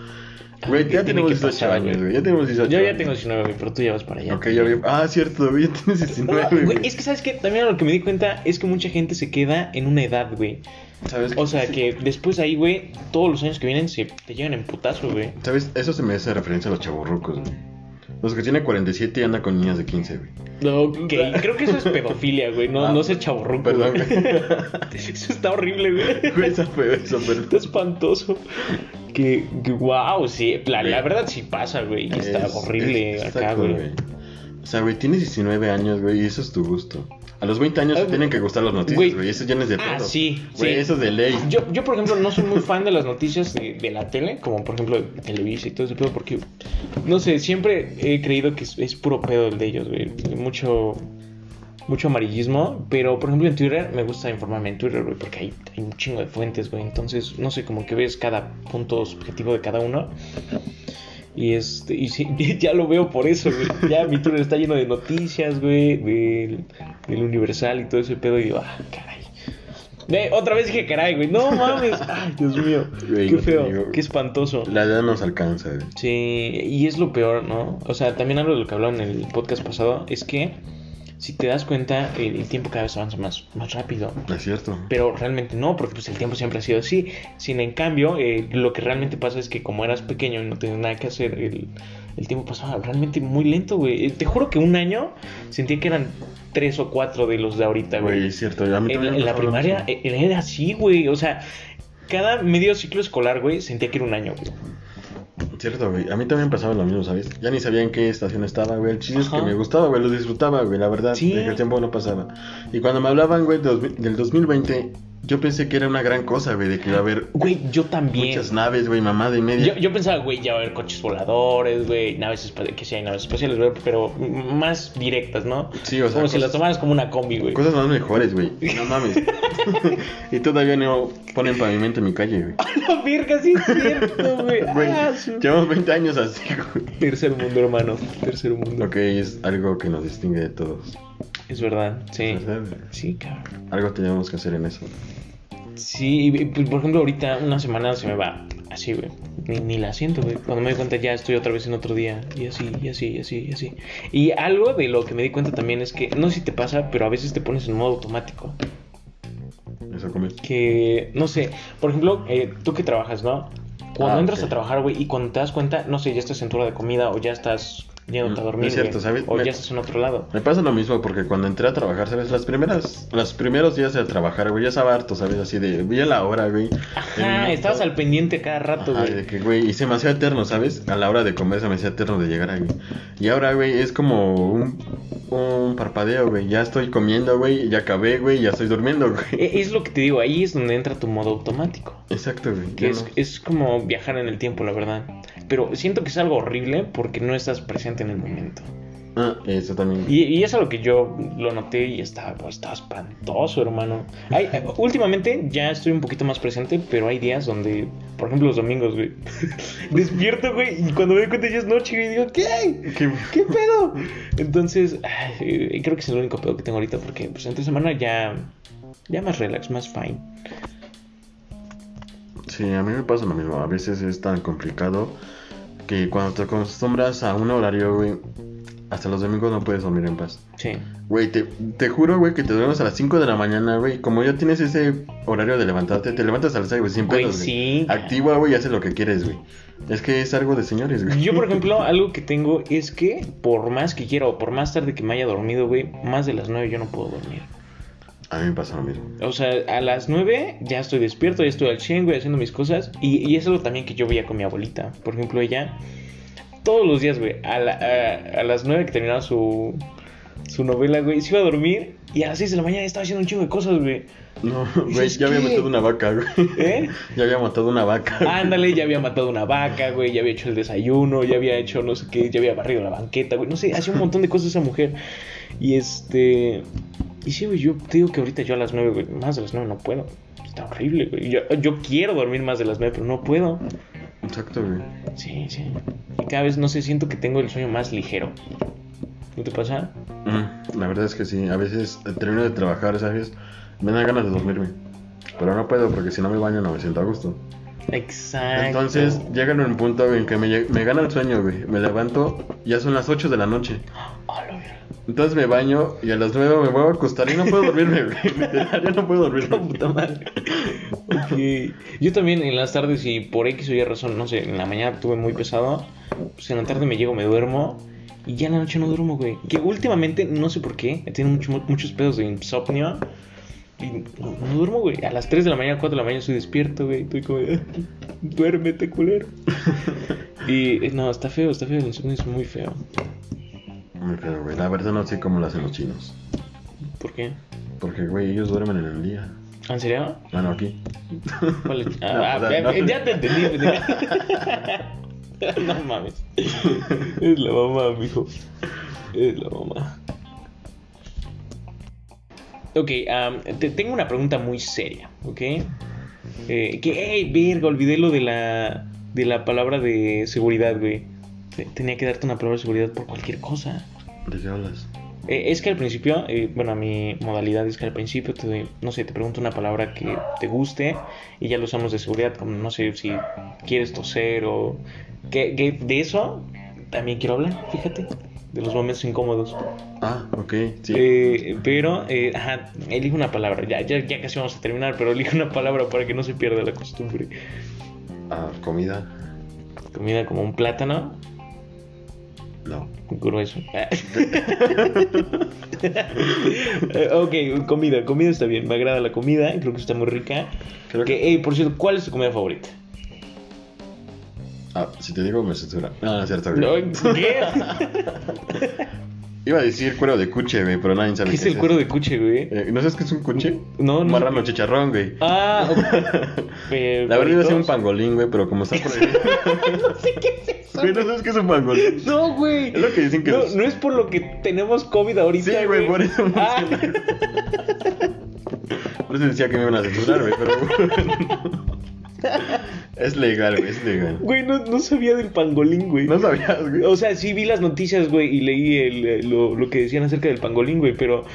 [SPEAKER 2] Güey, ya tenemos
[SPEAKER 1] que
[SPEAKER 2] 18
[SPEAKER 1] pasar,
[SPEAKER 2] años,
[SPEAKER 1] güey.
[SPEAKER 2] Ya tenemos 18
[SPEAKER 1] Yo ya
[SPEAKER 2] años.
[SPEAKER 1] tengo 19, güey, pero tú ya vas para allá.
[SPEAKER 2] Ok, ya vi. Ah, cierto, güey. Ya tienes 19,
[SPEAKER 1] No,
[SPEAKER 2] güey.
[SPEAKER 1] güey, es que sabes que también lo que me di cuenta es que mucha gente se queda en una edad, güey.
[SPEAKER 2] ¿Sabes?
[SPEAKER 1] O sea que después de ahí, güey, todos los años que vienen se te llegan en putazo, güey.
[SPEAKER 2] ¿Sabes? Eso se me hace referencia a los chavorrucos, güey. Los que tienen 47 y andan con niñas de 15, güey.
[SPEAKER 1] Ok, creo que eso es pedofilia, güey, no,
[SPEAKER 2] Ah,
[SPEAKER 1] no ser chaborruco.
[SPEAKER 2] Perdón,
[SPEAKER 1] güey. Eso está horrible, güey.
[SPEAKER 2] Güey, eso fue eso, pero.
[SPEAKER 1] Está espantoso. Que, que wow, sí. La, la verdad sí pasa, güey. y Está
[SPEAKER 2] Es-
[SPEAKER 1] horrible
[SPEAKER 2] es-
[SPEAKER 1] acá, güey.
[SPEAKER 2] O sea, güey, tienes 19 años, güey, y eso es tu gusto. A los 20 años
[SPEAKER 1] Ah,
[SPEAKER 2] tienen que gustar las noticias,
[SPEAKER 1] güey.
[SPEAKER 2] Eso ya no es de
[SPEAKER 1] Ah,
[SPEAKER 2] pedo.
[SPEAKER 1] sí,
[SPEAKER 2] Güey,
[SPEAKER 1] sí.
[SPEAKER 2] eso es de ley.
[SPEAKER 1] Yo, yo, por ejemplo, no soy muy fan de las noticias de, de la tele, como por ejemplo de Televisa y todo ese pedo, porque, no sé, siempre he creído que es, es puro pedo el de ellos, güey. Mucho, mucho amarillismo, pero por ejemplo en Twitter me gusta informarme en Twitter, güey, porque hay, hay un chingo de fuentes, güey. Entonces, no sé, como que ves cada punto subjetivo de cada uno. Y este, y sí, ya lo veo por eso, güey. Ya mi Twitter está lleno de noticias, güey, del, del Universal y todo ese pedo. Y digo, ah, caray. Ve, otra vez dije caray, güey. No mames. Ay, Dios mío.
[SPEAKER 2] Güey,
[SPEAKER 1] qué feo,
[SPEAKER 2] digo.
[SPEAKER 1] qué espantoso.
[SPEAKER 2] La edad nos alcanza, güey.
[SPEAKER 1] Sí, y es lo peor, ¿no? O sea, también algo de lo que hablaron en el podcast pasado es que si te das cuenta, el, el tiempo cada vez avanza más, más rápido.
[SPEAKER 2] Es cierto.
[SPEAKER 1] Pero realmente no, porque pues el tiempo siempre ha sido así. Sin en cambio, eh, lo que realmente pasa es que como eras pequeño y no tenías nada que hacer, el, el tiempo pasaba realmente muy lento, güey. Eh, Te juro que un año sentía que eran tres o cuatro de los de ahorita,
[SPEAKER 2] Güey,
[SPEAKER 1] güey.
[SPEAKER 2] es cierto. A mí
[SPEAKER 1] En, en la primaria eh, era así, güey. O sea, cada medio ciclo escolar, güey, sentía que era un año, güey.
[SPEAKER 2] Cierto, güey. A mí también pasaba lo mismo, ¿sabes? Ya ni sabía en qué estación estaba, güey. El chiste es que me gustaba, güey. Lo disfrutaba, güey. La verdad,
[SPEAKER 1] Sí.
[SPEAKER 2] el tiempo no pasaba. Y cuando me hablaban, güey, de del 2020, yo pensé que era una gran cosa, güey. De que iba a haber
[SPEAKER 1] Güey, yo también.
[SPEAKER 2] muchas naves, güey, mamada y media.
[SPEAKER 1] Yo, yo pensaba, güey, ya va a haber coches voladores, güey, naves espa- que sí hay naves espaciales, güey, pero más directas, ¿no?
[SPEAKER 2] Sí, o sea,
[SPEAKER 1] Como si las tomaras como una combi, güey.
[SPEAKER 2] Cosas más mejores, güey. No mames. y todavía no ponen pavimento en mi calle, güey.
[SPEAKER 1] La verga, sí es cierto, güey. Ah, su-
[SPEAKER 2] llevamos 20 años así, güey.
[SPEAKER 1] Tercer mundo, hermano. Tercer mundo.
[SPEAKER 2] Que es algo que nos distingue de todos.
[SPEAKER 1] Es verdad, sí.
[SPEAKER 2] ¿Verdad?
[SPEAKER 1] Sí, cabrón.
[SPEAKER 2] Algo tenemos que hacer en eso.
[SPEAKER 1] Sí, pues, por ejemplo, ahorita una semana se me va así, güey. Ni, ni la siento, güey. Cuando me doy cuenta ya estoy otra vez en otro día. Y así, y así, y así, y así. Y algo de lo que me di cuenta también es que, no sé si te pasa, pero a veces te pones en modo automático.
[SPEAKER 2] Eso come.
[SPEAKER 1] que, no sé, por ejemplo, eh, tú que trabajas, ¿no? Cuando
[SPEAKER 2] Ah,
[SPEAKER 1] entras a trabajar, güey, y cuando te das cuenta, no sé, ya estás en tu hora de comida o ya estás yéndote a dormir,
[SPEAKER 2] es cierto, ¿sabes?
[SPEAKER 1] o
[SPEAKER 2] Me-
[SPEAKER 1] ya estás en otro lado.
[SPEAKER 2] Me pasa lo mismo porque cuando entré a trabajar, ¿sabes? Las primeras, los primeros días de trabajar, güey, ya estaba harto, ¿sabes? Así de, vi a la hora, güey.
[SPEAKER 1] Ajá,
[SPEAKER 2] minuto.
[SPEAKER 1] estabas al pendiente cada rato,
[SPEAKER 2] Ajá,
[SPEAKER 1] güey.
[SPEAKER 2] de que, güey, y se me hacía eterno, ¿sabes? A la hora de comer se me hacía eterno de llegar ahí. Y ahora, güey, es como un, un parpadeo, güey. Ya estoy comiendo, güey, ya acabé, güey, ya estoy durmiendo, güey.
[SPEAKER 1] E- Es lo que te digo, ahí es donde entra tu modo automático.
[SPEAKER 2] Exacto, güey.
[SPEAKER 1] Que es,
[SPEAKER 2] no-
[SPEAKER 1] es como viajar en el tiempo, la verdad. Pero siento que es algo horrible porque no estás presente en el momento.
[SPEAKER 2] Ah, eso también.
[SPEAKER 1] Y, y eso es lo que yo lo noté y estaba, pues, estaba espantoso, hermano. Hay, últimamente ya estoy un poquito más presente, pero hay días donde, por ejemplo, los domingos, güey, despierto, güey, y cuando me doy cuenta ya es noche, güey, digo, ¿qué hay?
[SPEAKER 2] ¿Qué?
[SPEAKER 1] ¿Qué pedo? Entonces, ay, eh, creo que es el único pedo que tengo ahorita porque, pues, entre semana ya, ya más relax, más fine.
[SPEAKER 2] Sí, a mí me pasa lo mismo. A veces es tan complicado que cuando te acostumbras a un horario, güey, hasta los domingos no puedes dormir en paz.
[SPEAKER 1] Sí.
[SPEAKER 2] Güey, te, te juro, güey, que te duermes a las 5 de la mañana, güey. Como ya tienes ese horario de levantarte, te levantas a las 6, güey, sin pedos, güey.
[SPEAKER 1] sí.
[SPEAKER 2] Activa, güey, y haces lo que quieres, güey. Es que es algo de señores, güey.
[SPEAKER 1] Yo, por ejemplo, algo que tengo es que por más que quiera o por más tarde que me haya dormido, güey, más de las 9 yo no puedo dormir.
[SPEAKER 2] A mí me pasa lo mismo.
[SPEAKER 1] O sea, a las 9 ya estoy despierto, ya estoy al 100, güey, haciendo mis cosas. Y, y es algo también que yo veía con mi abuelita. Por ejemplo, ella, todos los días, güey, a, la- a, a las 9 que terminaba su, su novela, güey, se iba a dormir. Y a las 6 de la mañana estaba haciendo un chingo de cosas, güey.
[SPEAKER 2] No, güey,
[SPEAKER 1] Dices,
[SPEAKER 2] ya había
[SPEAKER 1] ¿qué?
[SPEAKER 2] matado una vaca, güey.
[SPEAKER 1] ¿Eh?
[SPEAKER 2] Ya había matado una vaca. güey.
[SPEAKER 1] Ándale, ya había matado una vaca, güey, ya había hecho el desayuno, ya había hecho no sé qué, ya había barrido la banqueta, güey, no sé, hacía un montón de cosas esa mujer. Y este. Y sí, güey, yo te digo que ahorita yo a las 9, güey, más de las 9 no puedo. Está horrible, güey. Yo, yo quiero dormir más de las 9, pero no puedo.
[SPEAKER 2] Exacto, güey.
[SPEAKER 1] Sí, sí. Y cada vez, no sé, siento que tengo el sueño más ligero. ¿No te pasa?
[SPEAKER 2] Mm, La verdad es que sí. A veces eh, termino de trabajar, ¿sabes? Me dan ganas de dormirme. Pero no puedo porque si no me baño no me siento a gusto.
[SPEAKER 1] Exacto.
[SPEAKER 2] Entonces llegan un punto en que me, me gana el sueño, güey. Me levanto, ya son las 8 de la noche.
[SPEAKER 1] A.
[SPEAKER 2] Entonces me baño y a las 9 me vuelvo a acostar y no puedo dormirme, güey. Ya no puedo
[SPEAKER 1] La
[SPEAKER 2] dormirme.
[SPEAKER 1] puta madre. Yo también en las tardes, y por X o Y razón, no sé, en la mañana tuve muy pesado. Pues en la tarde me llego, me duermo. Y ya en la noche no duermo, güey. Que últimamente, no sé por qué, he tenido mucho- muchos pedos de insomnio. Y no, no duermo, güey. A las 3 de la mañana, 4 de la mañana estoy despierto, güey. Estoy como, duérmete, culero. Y eh, no, está feo, está feo. El insomnio es muy feo.
[SPEAKER 2] Muy feo, güey. La verdad no sé cómo lo hacen los chinos.
[SPEAKER 1] ¿Por qué?
[SPEAKER 2] Porque, güey, ellos duermen en el día.
[SPEAKER 1] ¿En serio?
[SPEAKER 2] Bueno, aquí.
[SPEAKER 1] ¿Cuál es?
[SPEAKER 2] No,
[SPEAKER 1] Ah,
[SPEAKER 2] o sea,
[SPEAKER 1] ah,
[SPEAKER 2] no.
[SPEAKER 1] ya te entendí. No mames. Es la mamá, mijo. Es la mamá. Ok, am, te tengo una pregunta muy seria, ¿ok? Eh, que, hey, verga, olvidé lo de la, de la palabra de seguridad, güey. Te- Tenía que darte una palabra de seguridad por cualquier cosa.
[SPEAKER 2] ¿De qué hablas?
[SPEAKER 1] Eh, es que al principio, eh, bueno, mi modalidad es que al principio te no sé, te pregunto una palabra que te guste y ya lo usamos de seguridad, como no sé si quieres toser o... Que, que de eso también quiero hablar, fíjate, de los momentos incómodos.
[SPEAKER 2] Ah, ok, sí.
[SPEAKER 1] Eh, pero, eh, ajá, elige una palabra, ya, ya, ya casi vamos a terminar, pero elige una palabra para que no se pierda la costumbre.
[SPEAKER 2] Ah, comida.
[SPEAKER 1] Comida como un plátano,
[SPEAKER 2] No.
[SPEAKER 1] grueso. Ok, comida, comida está bien, me agrada la comida, creo que está muy rica.
[SPEAKER 2] Creo. Que,
[SPEAKER 1] hey, por cierto, ¿cuál es tu comida favorita?
[SPEAKER 2] Ah, si te digo me censura. No, no es cierto,
[SPEAKER 1] No,
[SPEAKER 2] güey.
[SPEAKER 1] ¿Qué?
[SPEAKER 2] Iba a decir cuero de cuche, güey, pero nadie sabe
[SPEAKER 1] ¿Qué es el cuero de cuche, güey?
[SPEAKER 2] Eh, ¿No sabes qué es un cuche?
[SPEAKER 1] No, no.
[SPEAKER 2] marrano chicharrón, güey.
[SPEAKER 1] Ah, ok. Eh,
[SPEAKER 2] La verdad iba a ser un pangolín, güey, pero como está prohibido.
[SPEAKER 1] No sé qué es eso.
[SPEAKER 2] Güey, ¿no sabes qué es un pangolín?
[SPEAKER 1] No, güey.
[SPEAKER 2] Es lo que dicen que
[SPEAKER 1] no,
[SPEAKER 2] los-
[SPEAKER 1] no es por lo que tenemos COVID ahorita.
[SPEAKER 2] Sí, güey, por eso.
[SPEAKER 1] Ah.
[SPEAKER 2] Por eso decía que me iban a censurar, güey, pero. es legal, güey, es legal.
[SPEAKER 1] Güey, no, no sabía del pangolín, güey.
[SPEAKER 2] No sabías, güey.
[SPEAKER 1] O sea, sí vi las noticias, güey, y leí el, eh, lo, lo que decían acerca del pangolín, güey, pero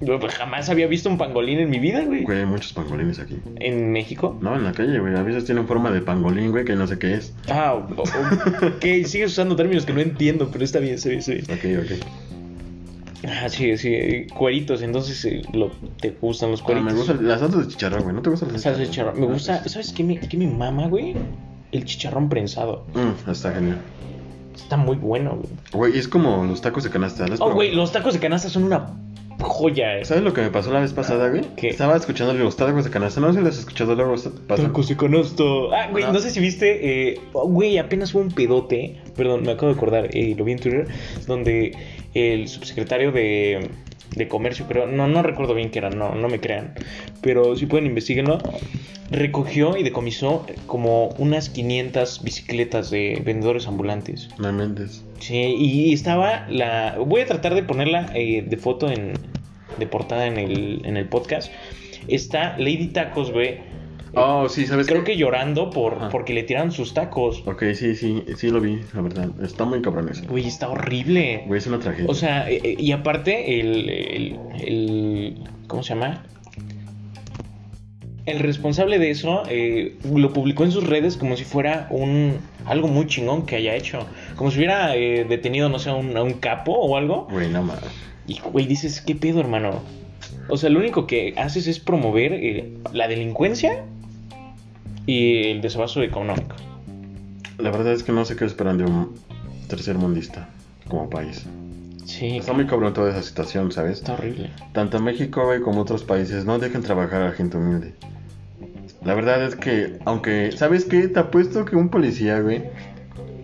[SPEAKER 1] yo, pues, jamás había visto un pangolín en mi vida, güey.
[SPEAKER 2] Güey, hay muchos pangolines aquí.
[SPEAKER 1] ¿En México?
[SPEAKER 2] No, en la calle, güey. A veces tienen forma de pangolín, güey, que no sé qué es.
[SPEAKER 1] Ah, ok, sigues usando términos que no entiendo, pero está bien, está bien, está bien.
[SPEAKER 2] Ok, ok.
[SPEAKER 1] Ah, sí, sí, cueritos, entonces eh, lo, te gustan los
[SPEAKER 2] Ah,
[SPEAKER 1] cueritos.
[SPEAKER 2] me gustan las salsas de chicharrón, güey. ¿No te gustan las
[SPEAKER 1] Salsa de chicharrón. Me gusta, ¿sabes qué me, qué me mama, güey? El chicharrón prensado.
[SPEAKER 2] Mm, está genial.
[SPEAKER 1] Está muy bueno, güey.
[SPEAKER 2] Güey, es como los tacos de canasta. ¿las has
[SPEAKER 1] Oh, güey, los tacos de canasta son una joya. eh.
[SPEAKER 2] ¿Sabes lo que me pasó la vez pasada, güey?
[SPEAKER 1] ¿Qué?
[SPEAKER 2] Estaba escuchando los tacos de canasta. No sé si los has escuchado luego. Pasa.
[SPEAKER 1] Tacos de canasta. Ah, güey,
[SPEAKER 2] No.
[SPEAKER 1] no sé si viste. eh, oh, güey, apenas hubo un pedote. Perdón, me acabo de acordar. eh, lo vi en Twitter. Donde el subsecretario de. de comercio, creo. No, no recuerdo bien qué era, no, no me crean. Pero si pueden investigarlo. Recogió y decomisó como unas 500 bicicletas de vendedores ambulantes.
[SPEAKER 2] No mentes.
[SPEAKER 1] Sí, y estaba la... Voy a tratar de ponerla eh, de foto en... De portada en el, en el podcast. Está Lady Tacos, güey.
[SPEAKER 2] Oh, sí, ¿sabes
[SPEAKER 1] Creo
[SPEAKER 2] qué?
[SPEAKER 1] que llorando por, porque le tiraron sus tacos.
[SPEAKER 2] Ok, sí, sí, sí lo vi, la verdad. Está muy cabrón eso.
[SPEAKER 1] Güey, está horrible.
[SPEAKER 2] Güey, es una tragedia.
[SPEAKER 1] O sea, eh, eh, y aparte, el, el, el- ¿Cómo se llama? El responsable de eso eh, lo publicó en sus redes como si fuera un algo muy chingón que haya hecho. Como si hubiera eh, detenido, no sé, a un, a un capo o algo.
[SPEAKER 2] Güey, no más.
[SPEAKER 1] Y, güey, dices, ¿qué pedo, hermano? O sea, lo único que haces es promover eh, la delincuencia y el desabasto económico.
[SPEAKER 2] La verdad es que no sé qué esperan de un tercer mundista como país.
[SPEAKER 1] Sí,
[SPEAKER 2] Está muy cabrón toda esa situación, ¿sabes?
[SPEAKER 1] está horrible.
[SPEAKER 2] Tanto México, güey, como otros países no dejan trabajar a la gente humilde. La verdad es que, aunque, ¿sabes qué? Te apuesto que un policía, güey,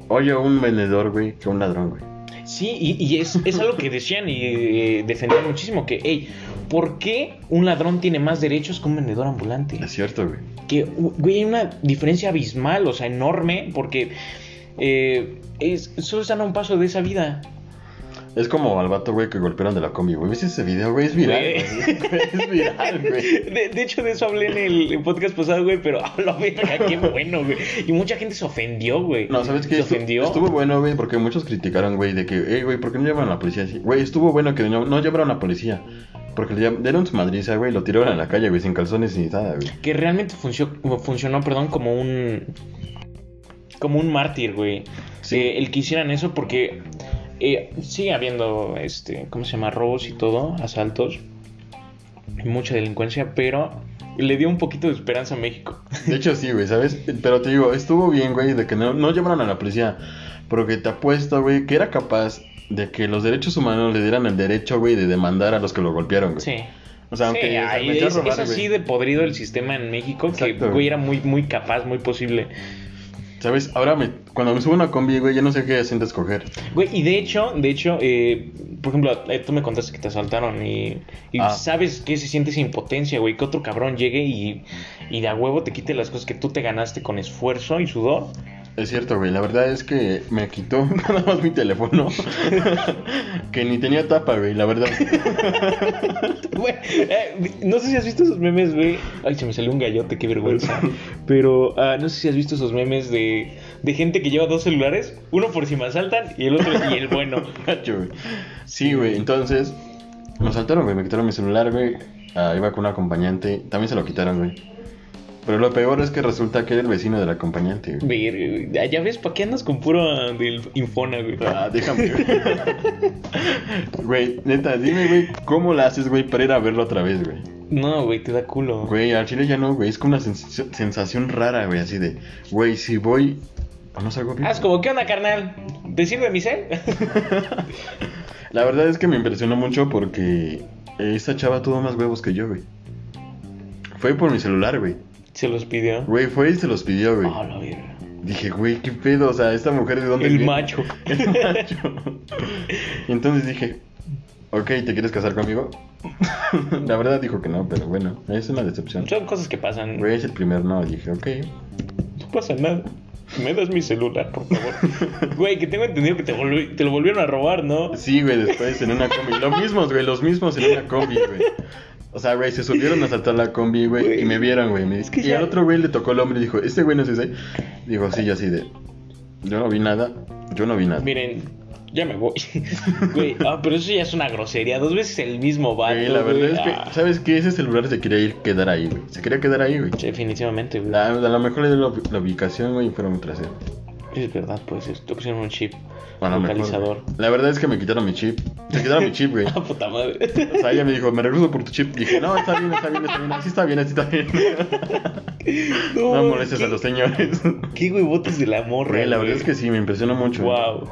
[SPEAKER 2] oye a un vendedor, güey, que un ladrón, güey.
[SPEAKER 1] Sí, y, y es, es algo que decían y eh, defendían muchísimo, que, hey, ¿por qué un ladrón tiene más derechos que un vendedor ambulante?
[SPEAKER 2] Es cierto, güey.
[SPEAKER 1] Que, güey, hay una diferencia abismal, o sea, enorme, porque eh, es, solo están a un paso de esa vida.
[SPEAKER 2] Es como al vato, güey, que golpearon de la combi, güey. ¿Viste ese video, güey? Es viral,
[SPEAKER 1] Güey.
[SPEAKER 2] Es viral, güey.
[SPEAKER 1] De, de hecho, de eso hablé en el podcast pasado, güey, pero a la verga, qué bueno, güey. Y mucha gente se ofendió, güey.
[SPEAKER 2] No, ¿sabes qué?
[SPEAKER 1] Se ofendió.
[SPEAKER 2] Estuvo bueno, güey, porque muchos criticaron, güey, de que, hey, güey, ¿por qué no llevaron a la policía así? Güey, estuvo bueno que no, no llevaron a la policía. Porque le dieron su madriza, güey, lo tiraron a la calle, güey, sin calzones ni nada, güey.
[SPEAKER 1] Que realmente funcionó, funcionó, perdón, como un. Como un mártir, güey.
[SPEAKER 2] Sí.
[SPEAKER 1] Eh, el que hicieran eso porque eh, sigue habiendo, este, ¿cómo se llama? Robos y todo, asaltos. Mucha delincuencia, pero le dio un poquito de esperanza a México.
[SPEAKER 2] De hecho, sí, güey, ¿sabes? Pero te digo, estuvo bien, güey, de que no, no llevaron a la policía. Porque te apuesto, güey, que era capaz de que los derechos humanos le dieran el derecho, güey, de demandar a los que lo golpearon, güey.
[SPEAKER 1] Sí.
[SPEAKER 2] O sea, aunque
[SPEAKER 1] Sí,
[SPEAKER 2] se
[SPEAKER 1] ay,
[SPEAKER 2] metió a
[SPEAKER 1] es,
[SPEAKER 2] robar,
[SPEAKER 1] es así
[SPEAKER 2] güey.
[SPEAKER 1] de podrido el sistema en México que,
[SPEAKER 2] Exacto,
[SPEAKER 1] güey,
[SPEAKER 2] güey.
[SPEAKER 1] era muy, muy capaz, muy posible.
[SPEAKER 2] ¿Sabes? Ahora me, cuando me subo a una combi, güey, ya no sé qué asiento escoger.
[SPEAKER 1] Güey, y de hecho, de hecho, eh, por ejemplo, eh, tú me contaste que te asaltaron y, y
[SPEAKER 2] Ah.
[SPEAKER 1] sabes que se siente esa impotencia, güey, que otro cabrón llegue y, y de a huevo te quite las cosas que tú te ganaste con esfuerzo y sudor.
[SPEAKER 2] Es cierto, güey. La verdad es que me quitó nada más mi teléfono. que ni tenía tapa, güey, la verdad.
[SPEAKER 1] Eh, no sé si has visto esos memes, güey. Ay, se me salió un gallote, qué vergüenza. Pero ah, no sé si has visto esos memes de, de gente que lleva dos celulares, uno por si me asaltan y el otro y el bueno.
[SPEAKER 2] Sí, güey. Entonces, me saltaron, güey. Me quitaron mi celular, güey. Ah, iba con un acompañante. También se lo quitaron, güey. Pero lo peor es que resulta que era el vecino del acompañante, güey.
[SPEAKER 1] Ya ves, ¿para qué andas con puro ah, del Infona, güey?
[SPEAKER 2] Ah, déjame, güey. Güey, neta, dime, güey, ¿cómo la haces, güey, para ir a verlo otra vez, güey?
[SPEAKER 1] No, güey, te da culo.
[SPEAKER 2] Güey, al chile ya no, güey. Es como una sens- sensación rara, güey, así de, güey, si voy. ¿O no salgo bien?
[SPEAKER 1] Haz como, ¿qué onda, carnal? ¿Te sirve mi cel?
[SPEAKER 2] La verdad es que me impresionó mucho porque esta chava tuvo más huevos que yo, güey. Fue por mi celular, güey.
[SPEAKER 1] Se los pidió.
[SPEAKER 2] Güey, fue y se los pidió, güey.
[SPEAKER 1] Oh, la verga.
[SPEAKER 2] Dije, güey, qué pedo, o sea, esta mujer de dónde
[SPEAKER 1] El
[SPEAKER 2] viene?
[SPEAKER 1] macho.
[SPEAKER 2] El macho. y entonces dije, ok, ¿te quieres casar conmigo? La verdad dijo que no, pero bueno, es una decepción.
[SPEAKER 1] Son cosas que pasan.
[SPEAKER 2] Güey, es el primer no, dije, ok.
[SPEAKER 1] No pasa nada. ¿Me das mi celular, por favor? Güey, que tengo entendido que te, volvi- te lo volvieron a robar, ¿no?
[SPEAKER 2] Sí, güey, después en una combi. Los mismos, güey, los mismos en una combi, güey. O sea, güey, se subieron a saltar la combi, güey, y me vieron, güey. me-
[SPEAKER 1] Es que
[SPEAKER 2] y
[SPEAKER 1] ya-
[SPEAKER 2] al otro güey le tocó el hombre y dijo, ¿este güey no es ese? Dijo, sí, yo así de. Yo no vi nada, yo no vi nada.
[SPEAKER 1] Miren, ya me voy. Güey, ah, pero eso ya es una grosería. Dos veces el mismo vato.
[SPEAKER 2] Güey, la verdad
[SPEAKER 1] güey.
[SPEAKER 2] es que,
[SPEAKER 1] Ah,
[SPEAKER 2] ¿sabes qué? Ese celular se quería ir, quedar ahí, güey. Se quería quedar ahí, güey.
[SPEAKER 1] Definitivamente, güey.
[SPEAKER 2] La- A lo mejor le dio la, la ubicación, güey, y fueron un trasero.
[SPEAKER 1] Es verdad, pues. es- Te pusieron un chip.
[SPEAKER 2] A lo mejor,
[SPEAKER 1] localizador.
[SPEAKER 2] La verdad es que me quitaron mi chip. Se quitaron mi chip, güey.
[SPEAKER 1] Ah, puta madre.
[SPEAKER 2] O sea, ella me dijo, me regreso por tu chip. Dije, no, está bien, está bien, está bien. Así está bien, así está bien. No molestes a
[SPEAKER 1] ¿qué-
[SPEAKER 2] los señores.
[SPEAKER 1] Qué huevotes de la morra.
[SPEAKER 2] Güey, la verdad es que sí, me impresionó mucho.
[SPEAKER 1] Wow.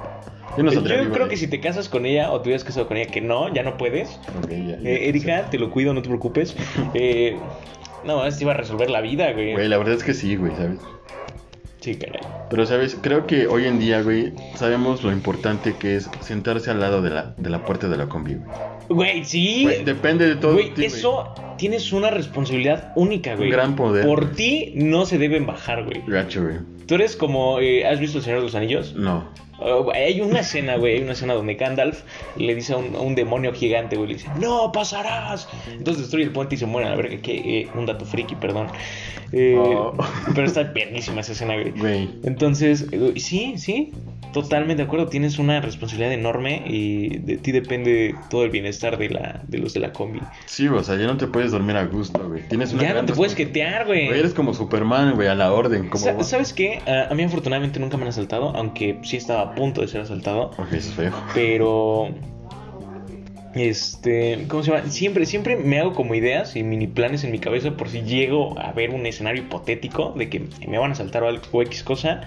[SPEAKER 2] Yo no
[SPEAKER 1] creo que si te casas con ella o te hubieras casado con ella, que no, ya no puedes.
[SPEAKER 2] Ok, ya, ya,
[SPEAKER 1] Eh, Erika, te lo cuido, no te preocupes. Eh, no, esto iba a resolver la vida, güey.
[SPEAKER 2] Güey, la verdad es que sí, güey, ¿sabes?
[SPEAKER 1] Sí, caray.
[SPEAKER 2] Pero, ¿sabes? Creo que hoy en día, güey, sabemos lo importante que es sentarse al lado de la, de la puerta de la combi, güey.
[SPEAKER 1] Güey, sí.
[SPEAKER 2] Güey, depende de todo.
[SPEAKER 1] Güey,
[SPEAKER 2] ti, güey.
[SPEAKER 1] eso tienes una responsabilidad única, güey.
[SPEAKER 2] Un gran poder.
[SPEAKER 1] Por ti no se deben bajar, güey.
[SPEAKER 2] Gacho, güey.
[SPEAKER 1] Tú eres como. eh, ¿Has visto El Señor de los Anillos?
[SPEAKER 2] No.
[SPEAKER 1] Oh, hay una escena, güey, hay una escena donde Gandalf le dice a un, a un demonio gigante, güey, le dice, no pasarás. Entonces destruye el puente y se muere, a ver, que eh, un dato friki, perdón. Eh,
[SPEAKER 2] Oh.
[SPEAKER 1] Pero está bienísima esa escena, güey. Entonces, eh, sí, sí, totalmente de acuerdo, tienes una responsabilidad enorme y de ti depende todo el bienestar de, la, de los de la combi.
[SPEAKER 2] Sí, o sea, ya no te puedes dormir a gusto, güey. Tienes una
[SPEAKER 1] Ya no te puedes jetear, güey.
[SPEAKER 2] Eres como Superman, güey, a la orden. Como...
[SPEAKER 1] Sa- ¿Sabes qué? Ah, a mí afortunadamente nunca me han asaltado, aunque sí estaba a punto de ser asaltado.
[SPEAKER 2] Ok, eso es feo.
[SPEAKER 1] Pero. Este. ¿Cómo se llama? Siempre, siempre me hago como ideas y mini planes en mi cabeza por si llego a ver un escenario hipotético de que me van a saltar o algo o X cosa.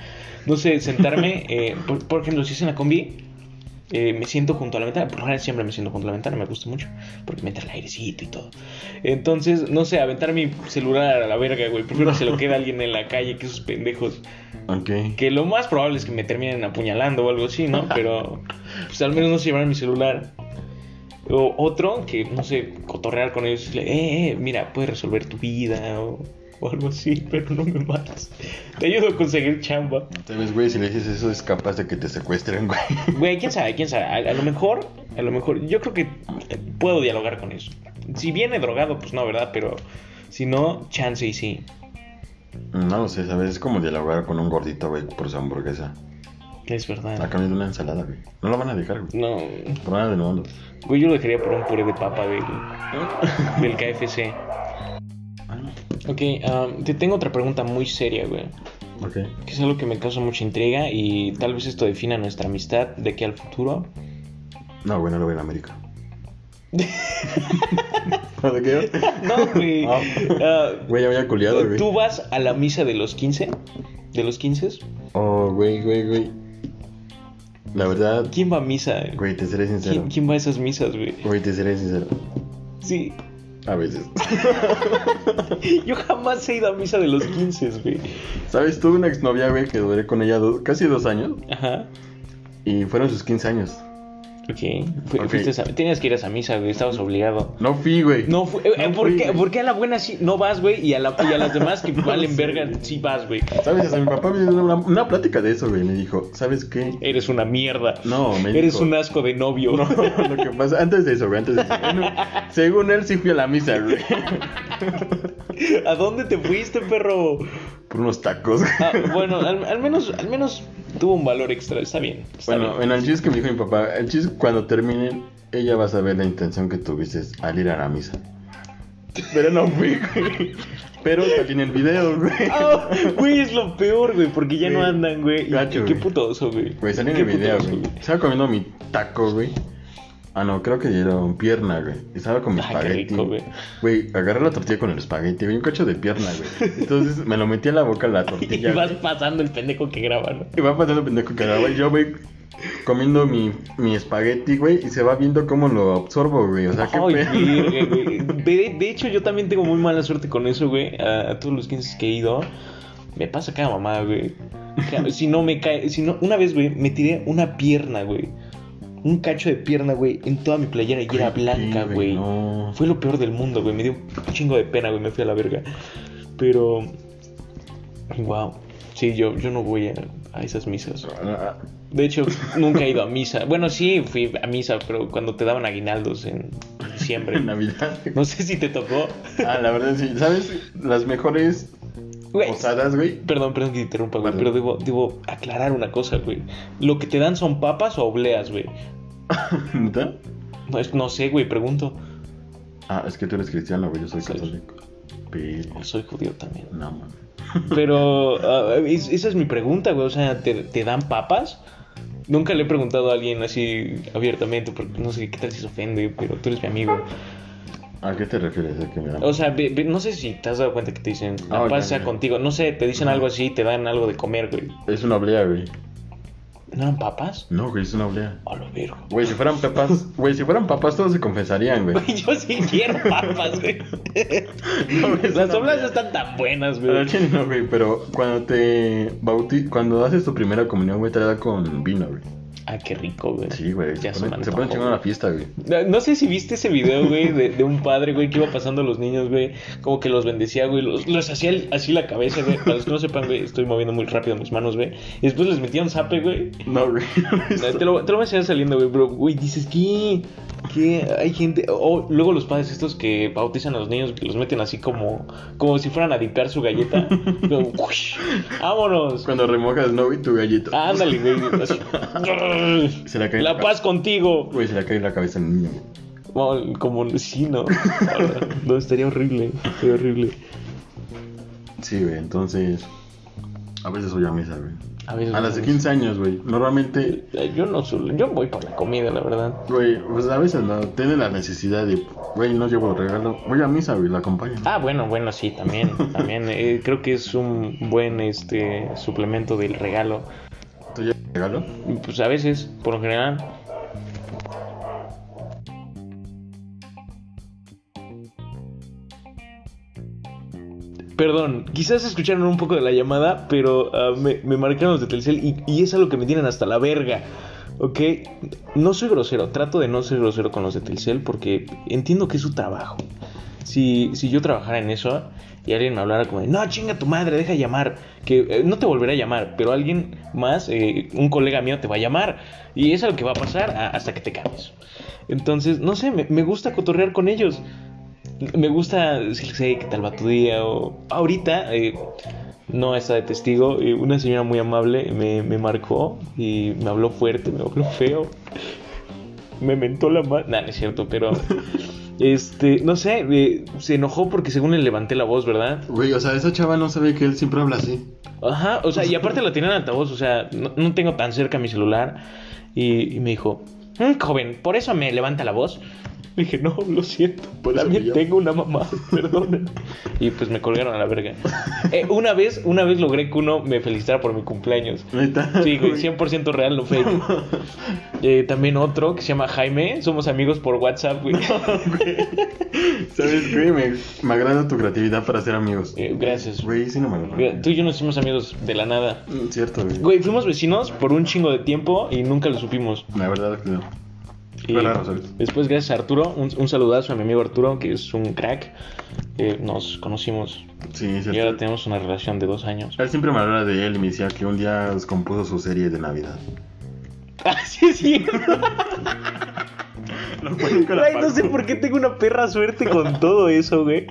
[SPEAKER 1] No sé, sentarme. eh, por, por ejemplo, si es en la combi. Eh, me siento junto a la ventana, por lo general siempre me siento junto a la ventana, me gusta mucho, porque me entra el airecito y todo. Entonces, no sé, aventar mi celular a la verga, güey. Prefiero que se lo quede alguien en la calle que esos pendejos.
[SPEAKER 2] Ok.
[SPEAKER 1] Que lo más probable es que me terminen apuñalando o algo así, ¿no? Pero pues al menos no se llevaron mi celular. O otro, que no sé, cotorrear con ellos. y decirle, eh, eh, mira, puedes resolver tu vida o, o algo así, pero no me mates. Te ayudo a conseguir chamba.
[SPEAKER 2] ¿Sabes, güey? Si le dices eso, es capaz de que te secuestren, güey.
[SPEAKER 1] Güey, quién sabe, quién sabe. A, a lo mejor, a lo mejor, yo creo que eh, puedo dialogar con eso. Si viene drogado, pues no, ¿verdad? Pero si no, chance y sí.
[SPEAKER 2] No lo sé, ¿sabes? Es como dialogar con un gordito, güey, por su hamburguesa.
[SPEAKER 1] Es verdad.
[SPEAKER 2] A cambio de una ensalada, güey. No lo van a dejar, güey.
[SPEAKER 1] No,
[SPEAKER 2] Por nada del mundo.
[SPEAKER 1] güey, yo lo dejaría por un puré de papa del, del KFC. Ok, um, te tengo otra pregunta muy seria, güey.
[SPEAKER 2] Ok.
[SPEAKER 1] Que es algo que me causa mucha intriga y tal vez esto defina nuestra amistad de aquí al futuro.
[SPEAKER 2] No, güey, no lo voy en América. ¿No qué?
[SPEAKER 1] No, güey.
[SPEAKER 2] Ah.
[SPEAKER 1] Ah,
[SPEAKER 2] Güey, ya me había culiado, güey.
[SPEAKER 1] ¿Tú vas a la misa de los 15? ¿De los 15?
[SPEAKER 2] Oh, güey, güey, güey. La verdad,
[SPEAKER 1] ¿Quién va a misa?
[SPEAKER 2] güey, te seré sincero.
[SPEAKER 1] ¿Quién, quién va a esas misas, güey?
[SPEAKER 2] Güey, te seré sincero.
[SPEAKER 1] Sí.
[SPEAKER 2] A veces.
[SPEAKER 1] Yo jamás he ido a misa de los 15, güey.
[SPEAKER 2] ¿Sabes? Tuve una exnovia, güey, que duré con ella casi dos años.
[SPEAKER 1] Ajá.
[SPEAKER 2] Y fueron sus 15 años.
[SPEAKER 1] Ok. Fu-
[SPEAKER 2] Ok.
[SPEAKER 1] fuiste a- tenías que ir a esa misa, güey. Estabas obligado.
[SPEAKER 2] No fui, güey.
[SPEAKER 1] No, fu- eh, eh,
[SPEAKER 2] No
[SPEAKER 1] ¿por,
[SPEAKER 2] fui,
[SPEAKER 1] qué, por qué a la buena sí no vas, güey? Y a, la, y a las demás que valen
[SPEAKER 2] sé,
[SPEAKER 1] verga
[SPEAKER 2] güey.
[SPEAKER 1] sí vas, güey.
[SPEAKER 2] ¿Sabes? Hasta mi papá me dio una, una plática de eso, güey. Me dijo, ¿sabes qué?
[SPEAKER 1] Eres una mierda.
[SPEAKER 2] No, me
[SPEAKER 1] Eres
[SPEAKER 2] dijo-
[SPEAKER 1] un asco de novio.
[SPEAKER 2] No, lo que pasa, antes de eso, güey, antes de eso. Bueno, según él, sí fui a la misa, güey.
[SPEAKER 1] ¿A dónde te fuiste, perro?
[SPEAKER 2] Por unos tacos.
[SPEAKER 1] Ah, bueno, al, al menos, al menos tuvo un valor extra. Está bien. está
[SPEAKER 2] Bueno,
[SPEAKER 1] bien.
[SPEAKER 2] bueno, el chiste que me dijo mi papá, el chiste cuando terminen, ella va a saber la intención que tuviste al ir a la misa. Pero no fui, güey. Pero salí en el video, güey.
[SPEAKER 1] Güey, es lo peor, güey, porque ya no andan, güey.
[SPEAKER 2] Gacho,
[SPEAKER 1] y qué putoso, güey.
[SPEAKER 2] Güey, salí en el video,
[SPEAKER 1] putoso,
[SPEAKER 2] güey. Estaba comiendo mi taco, güey. Ah, no, creo que dieron pierna, güey. Estaba con mi
[SPEAKER 1] Ay,
[SPEAKER 2] espagueti.
[SPEAKER 1] rico, güey.
[SPEAKER 2] Güey, agarré la tortilla con el espagueti, güey. Un cacho de pierna, güey. Entonces me lo metí a la boca la
[SPEAKER 1] Y
[SPEAKER 2] tortilla.
[SPEAKER 1] vas
[SPEAKER 2] güey.
[SPEAKER 1] pasando el pendejo que graba, ¿no?
[SPEAKER 2] Y va pasando pendejo que güey. Yo, güey, comiendo mi, mi espagueti, güey. Y se va viendo cómo lo absorbo, güey. O sea, qué
[SPEAKER 1] Ay, güey. De, de hecho, yo también tengo muy mala suerte con eso, güey. A, a todos los 15 que he ido, me pasa cada mamá, güey. Si no me cae, si no, una vez, güey, me tiré una pierna, güey. Un cacho de pierna, güey, en toda mi playera y era blanca, güey.
[SPEAKER 2] No.
[SPEAKER 1] Fue lo peor del mundo, güey. Me dio un chingo de pena, güey. Me fui a la verga. Pero. Wow. Sí, yo, yo no voy a, a esas misas. De hecho, nunca he ido a misa. Bueno, sí, fui a misa, pero cuando te daban aguinaldos en diciembre.
[SPEAKER 2] En Navidad.
[SPEAKER 1] No sé si te tocó.
[SPEAKER 2] Ah, la verdad sí. ¿Sabes? Las mejores
[SPEAKER 1] Güey.
[SPEAKER 2] posadas, güey.
[SPEAKER 1] Perdón, perdón que te interrumpa, güey. Pero debo, debo aclarar una cosa, güey. ¿Lo que te dan son papas o obleas, güey?
[SPEAKER 2] ¿Neta?
[SPEAKER 1] No, es- no sé, güey, pregunto.
[SPEAKER 2] Ah, es que tú eres cristiano, güey. Yo soy católico. Pero.
[SPEAKER 1] Soy judío también.
[SPEAKER 2] No, man.
[SPEAKER 1] Pero es- esa es mi pregunta, güey. O sea, ¿te, te dan papas? Nunca le he preguntado a alguien así abiertamente, porque no sé qué tal si se ofende, pero tú eres mi amigo.
[SPEAKER 2] ¿A qué te refieres?
[SPEAKER 1] O sea, no sé si te has dado cuenta que te dicen, la
[SPEAKER 2] Ah,
[SPEAKER 1] paz
[SPEAKER 2] ya,
[SPEAKER 1] sea contigo. No sé, te dicen algo así, te dan algo de comer, güey.
[SPEAKER 2] Es una oblea, güey.
[SPEAKER 1] ¿No eran papas?
[SPEAKER 2] No, güey, es una oblea.
[SPEAKER 1] A lo vergo.
[SPEAKER 2] Güey, si fueran papas, güey, si fueran papas todos se confesarían, güey.
[SPEAKER 1] Güey, yo sí quiero papas, güey.
[SPEAKER 2] No, es
[SPEAKER 1] Las
[SPEAKER 2] una
[SPEAKER 1] oblas
[SPEAKER 2] oblea.
[SPEAKER 1] están tan buenas, güey.
[SPEAKER 2] no, güey, pero cuando te bauti cuando haces tu primera comunión, güey, te la da con vino, güey.
[SPEAKER 1] Ah, qué rico, güey.
[SPEAKER 2] Sí, güey.
[SPEAKER 1] Ya
[SPEAKER 2] Se
[SPEAKER 1] me
[SPEAKER 2] pone, chingón la fiesta, güey.
[SPEAKER 1] No, no sé si viste ese video, güey, de, de un padre, güey, que iba pasando a los niños, güey, como que los bendecía, güey, los, los hacía así la cabeza, güey. Para los que no sepan, güey, estoy moviendo muy rápido mis manos, güey. Y después les metía un zape, güey.
[SPEAKER 2] No, güey.
[SPEAKER 1] Te lo, te lo voy a enseñar saliendo, güey, pero, güey, dices, ¿qué? ¿Qué? Hay gente... O luego los padres estos que bautizan a los niños, que los meten así como... Como si fueran a dipear su galleta. Como. ¡Vámonos!
[SPEAKER 2] Cuando remojas, no, güey, tu gallito.
[SPEAKER 1] Ándale, güey. así.
[SPEAKER 2] Se le cae
[SPEAKER 1] La paz contigo.
[SPEAKER 2] Güey, se le cae la cabeza al niño.
[SPEAKER 1] Bueno, como sí, ¿no? No, estaría horrible. Estaría horrible.
[SPEAKER 2] Sí, güey, entonces. A veces voy a misa, güey.
[SPEAKER 1] A veces
[SPEAKER 2] A las de
[SPEAKER 1] no.
[SPEAKER 2] 15 años, güey. Normalmente,
[SPEAKER 1] Eh, Yo no suelo, yo voy por la comida, la verdad.
[SPEAKER 2] güey, pues a veces no. Tiene la necesidad de, güey, no llevo regalo. Voy a misa, güey, la acompaño.
[SPEAKER 1] Ah, bueno, bueno, sí, también, también. eh, creo que es un buen este suplemento del regalo.
[SPEAKER 2] ¿Tú llevas regalo?
[SPEAKER 1] Pues a veces, por lo general. Perdón, quizás escucharon un poco de la llamada, pero ah, me, me marcaron los de Telcel y, y es algo que me tienen hasta la verga. ¿Ok? No soy grosero, trato de no ser grosero con los de Telcel porque entiendo que es su trabajo. Si, si yo trabajara en eso y alguien me hablara como no, chinga tu madre, deja llamar, que eh, no te volverá a llamar, pero alguien más, eh, un colega mío te va a llamar y es algo que va a pasar hasta que te cambies. Entonces, no sé, me, me gusta cotorrear con ellos. Me gusta decirles, hey, ¿qué tal va tu día? O ahorita, eh, no está de testigo, eh, una señora muy amable me, me marcó y me habló fuerte, me habló feo. Me mentó la mano. Nah, no es cierto, pero. Este, no sé, eh, se enojó porque según le levanté la voz, ¿verdad?
[SPEAKER 2] Güey, o sea, esa chava no sabe que él siempre habla así.
[SPEAKER 1] Ajá, o sea, y aparte la tenía en altavoz, o sea, no, no tengo tan cerca mi celular. Y, y me dijo, "Mm, joven, ¿por eso me levanta la voz? Le dije, no, lo siento, también
[SPEAKER 2] me llamo".
[SPEAKER 1] tengo una mamá, perdón. y pues me colgaron a la verga. Eh, una vez, una vez logré que uno me felicitara por mi cumpleaños. Sí, güey, 100% real, no fake. Eh, también otro que se llama Jaime, somos amigos por WhatsApp, güey.
[SPEAKER 2] ¿Sabes, güey? Me, me agrada tu creatividad para ser amigos.
[SPEAKER 1] Eh, gracias.
[SPEAKER 2] Güey, sí no me lo
[SPEAKER 1] Mira, Tú y yo nos hicimos amigos de la nada.
[SPEAKER 2] Mm, Cierto, güey.
[SPEAKER 1] Güey, fuimos vecinos por un chingo de tiempo y nunca lo supimos.
[SPEAKER 2] La verdad que no.
[SPEAKER 1] Después, gracias a Arturo, un, un saludazo a mi amigo Arturo, que es un crack. eh, nos conocimos
[SPEAKER 2] Sí,
[SPEAKER 1] y ahora
[SPEAKER 2] cierto.
[SPEAKER 1] tenemos una relación de dos años.
[SPEAKER 2] Él siempre me hablaba de él y me decía que un día compuso su serie de Navidad.
[SPEAKER 1] No sé por qué tengo una perra suerte con todo eso, güey.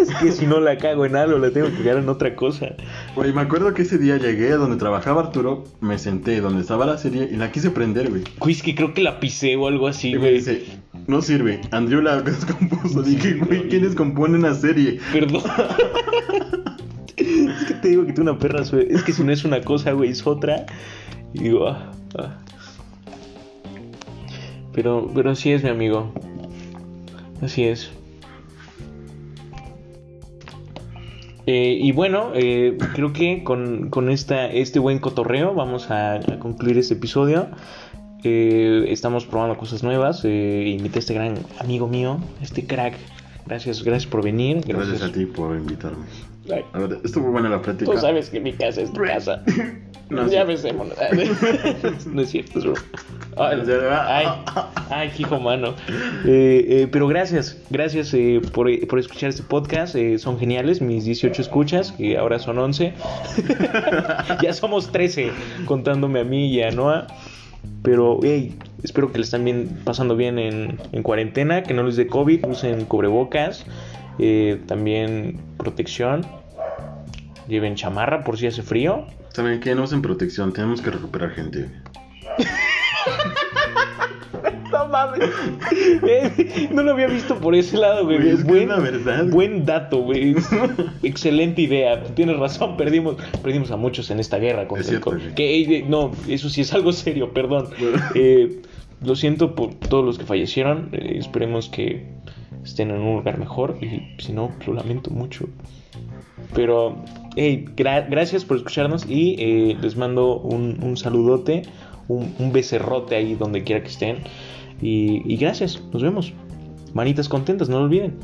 [SPEAKER 1] Es que si no la cago en algo, la tengo que cagar en otra cosa.
[SPEAKER 2] Güey, me acuerdo que ese día llegué a donde trabajaba Arturo, me senté donde estaba la serie y la quise prender, güey.
[SPEAKER 1] Güey, es que creo que la pisé o algo así,
[SPEAKER 2] Y me
[SPEAKER 1] güey.
[SPEAKER 2] dice, no sirve, Andrew la descompuso. Dije, güey, ¿quiénes componen una serie?
[SPEAKER 1] Perdón. es que te digo que tengo una perra suerte. Es que si no es una cosa, güey, es otra. Y digo, ah, ah. Pero, pero así es, mi amigo. Así es. Eh, y bueno, eh, creo que con, con esta, este buen cotorreo vamos a, a concluir este episodio. Eh, estamos probando cosas nuevas. Invité a este gran amigo mío, este crack. Gracias, gracias por venir.
[SPEAKER 2] Gracias a ti por invitarme.
[SPEAKER 1] Ay,
[SPEAKER 2] A ver, estuvo buena la plática.
[SPEAKER 1] Tú sabes que mi casa es tu casa.
[SPEAKER 2] No,
[SPEAKER 1] ya
[SPEAKER 2] sí.
[SPEAKER 1] besémonos. no es cierto, es broma. Ay, ay, ay, hijo mano. Eh, eh, pero gracias, gracias eh, por, eh, por escuchar este podcast. eh, son geniales, mis 18 escuchas, que ahora son 11. ya somos 13, contándome a mí y a Noah. Pero, hey, espero que le están bien, pasando bien en, en cuarentena, que no les dé COVID, usen cubrebocas, eh, también protección, lleven chamarra por si hace frío.
[SPEAKER 2] ¿Saben qué? No usen protección, tenemos que recuperar gente.
[SPEAKER 1] No mames. Eh, no lo había visto por ese lado, güey.
[SPEAKER 2] Güey, es que
[SPEAKER 1] buen, buen dato, güey. Excelente idea. Tienes razón, perdimos, perdimos a muchos en esta guerra contra
[SPEAKER 2] Es cierto.
[SPEAKER 1] Que, eh, no, eso sí es algo serio, perdón.
[SPEAKER 2] Bueno.
[SPEAKER 1] Eh, lo siento por todos los que fallecieron. eh, esperemos que estén en un lugar mejor. Y si no, lo lamento mucho. Pero, gracias por escucharnos y eh, les mando un, saludote, un, un becerrote ahí donde quiera que estén. Y, y gracias, nos vemos. Manitas contentas, no lo olviden.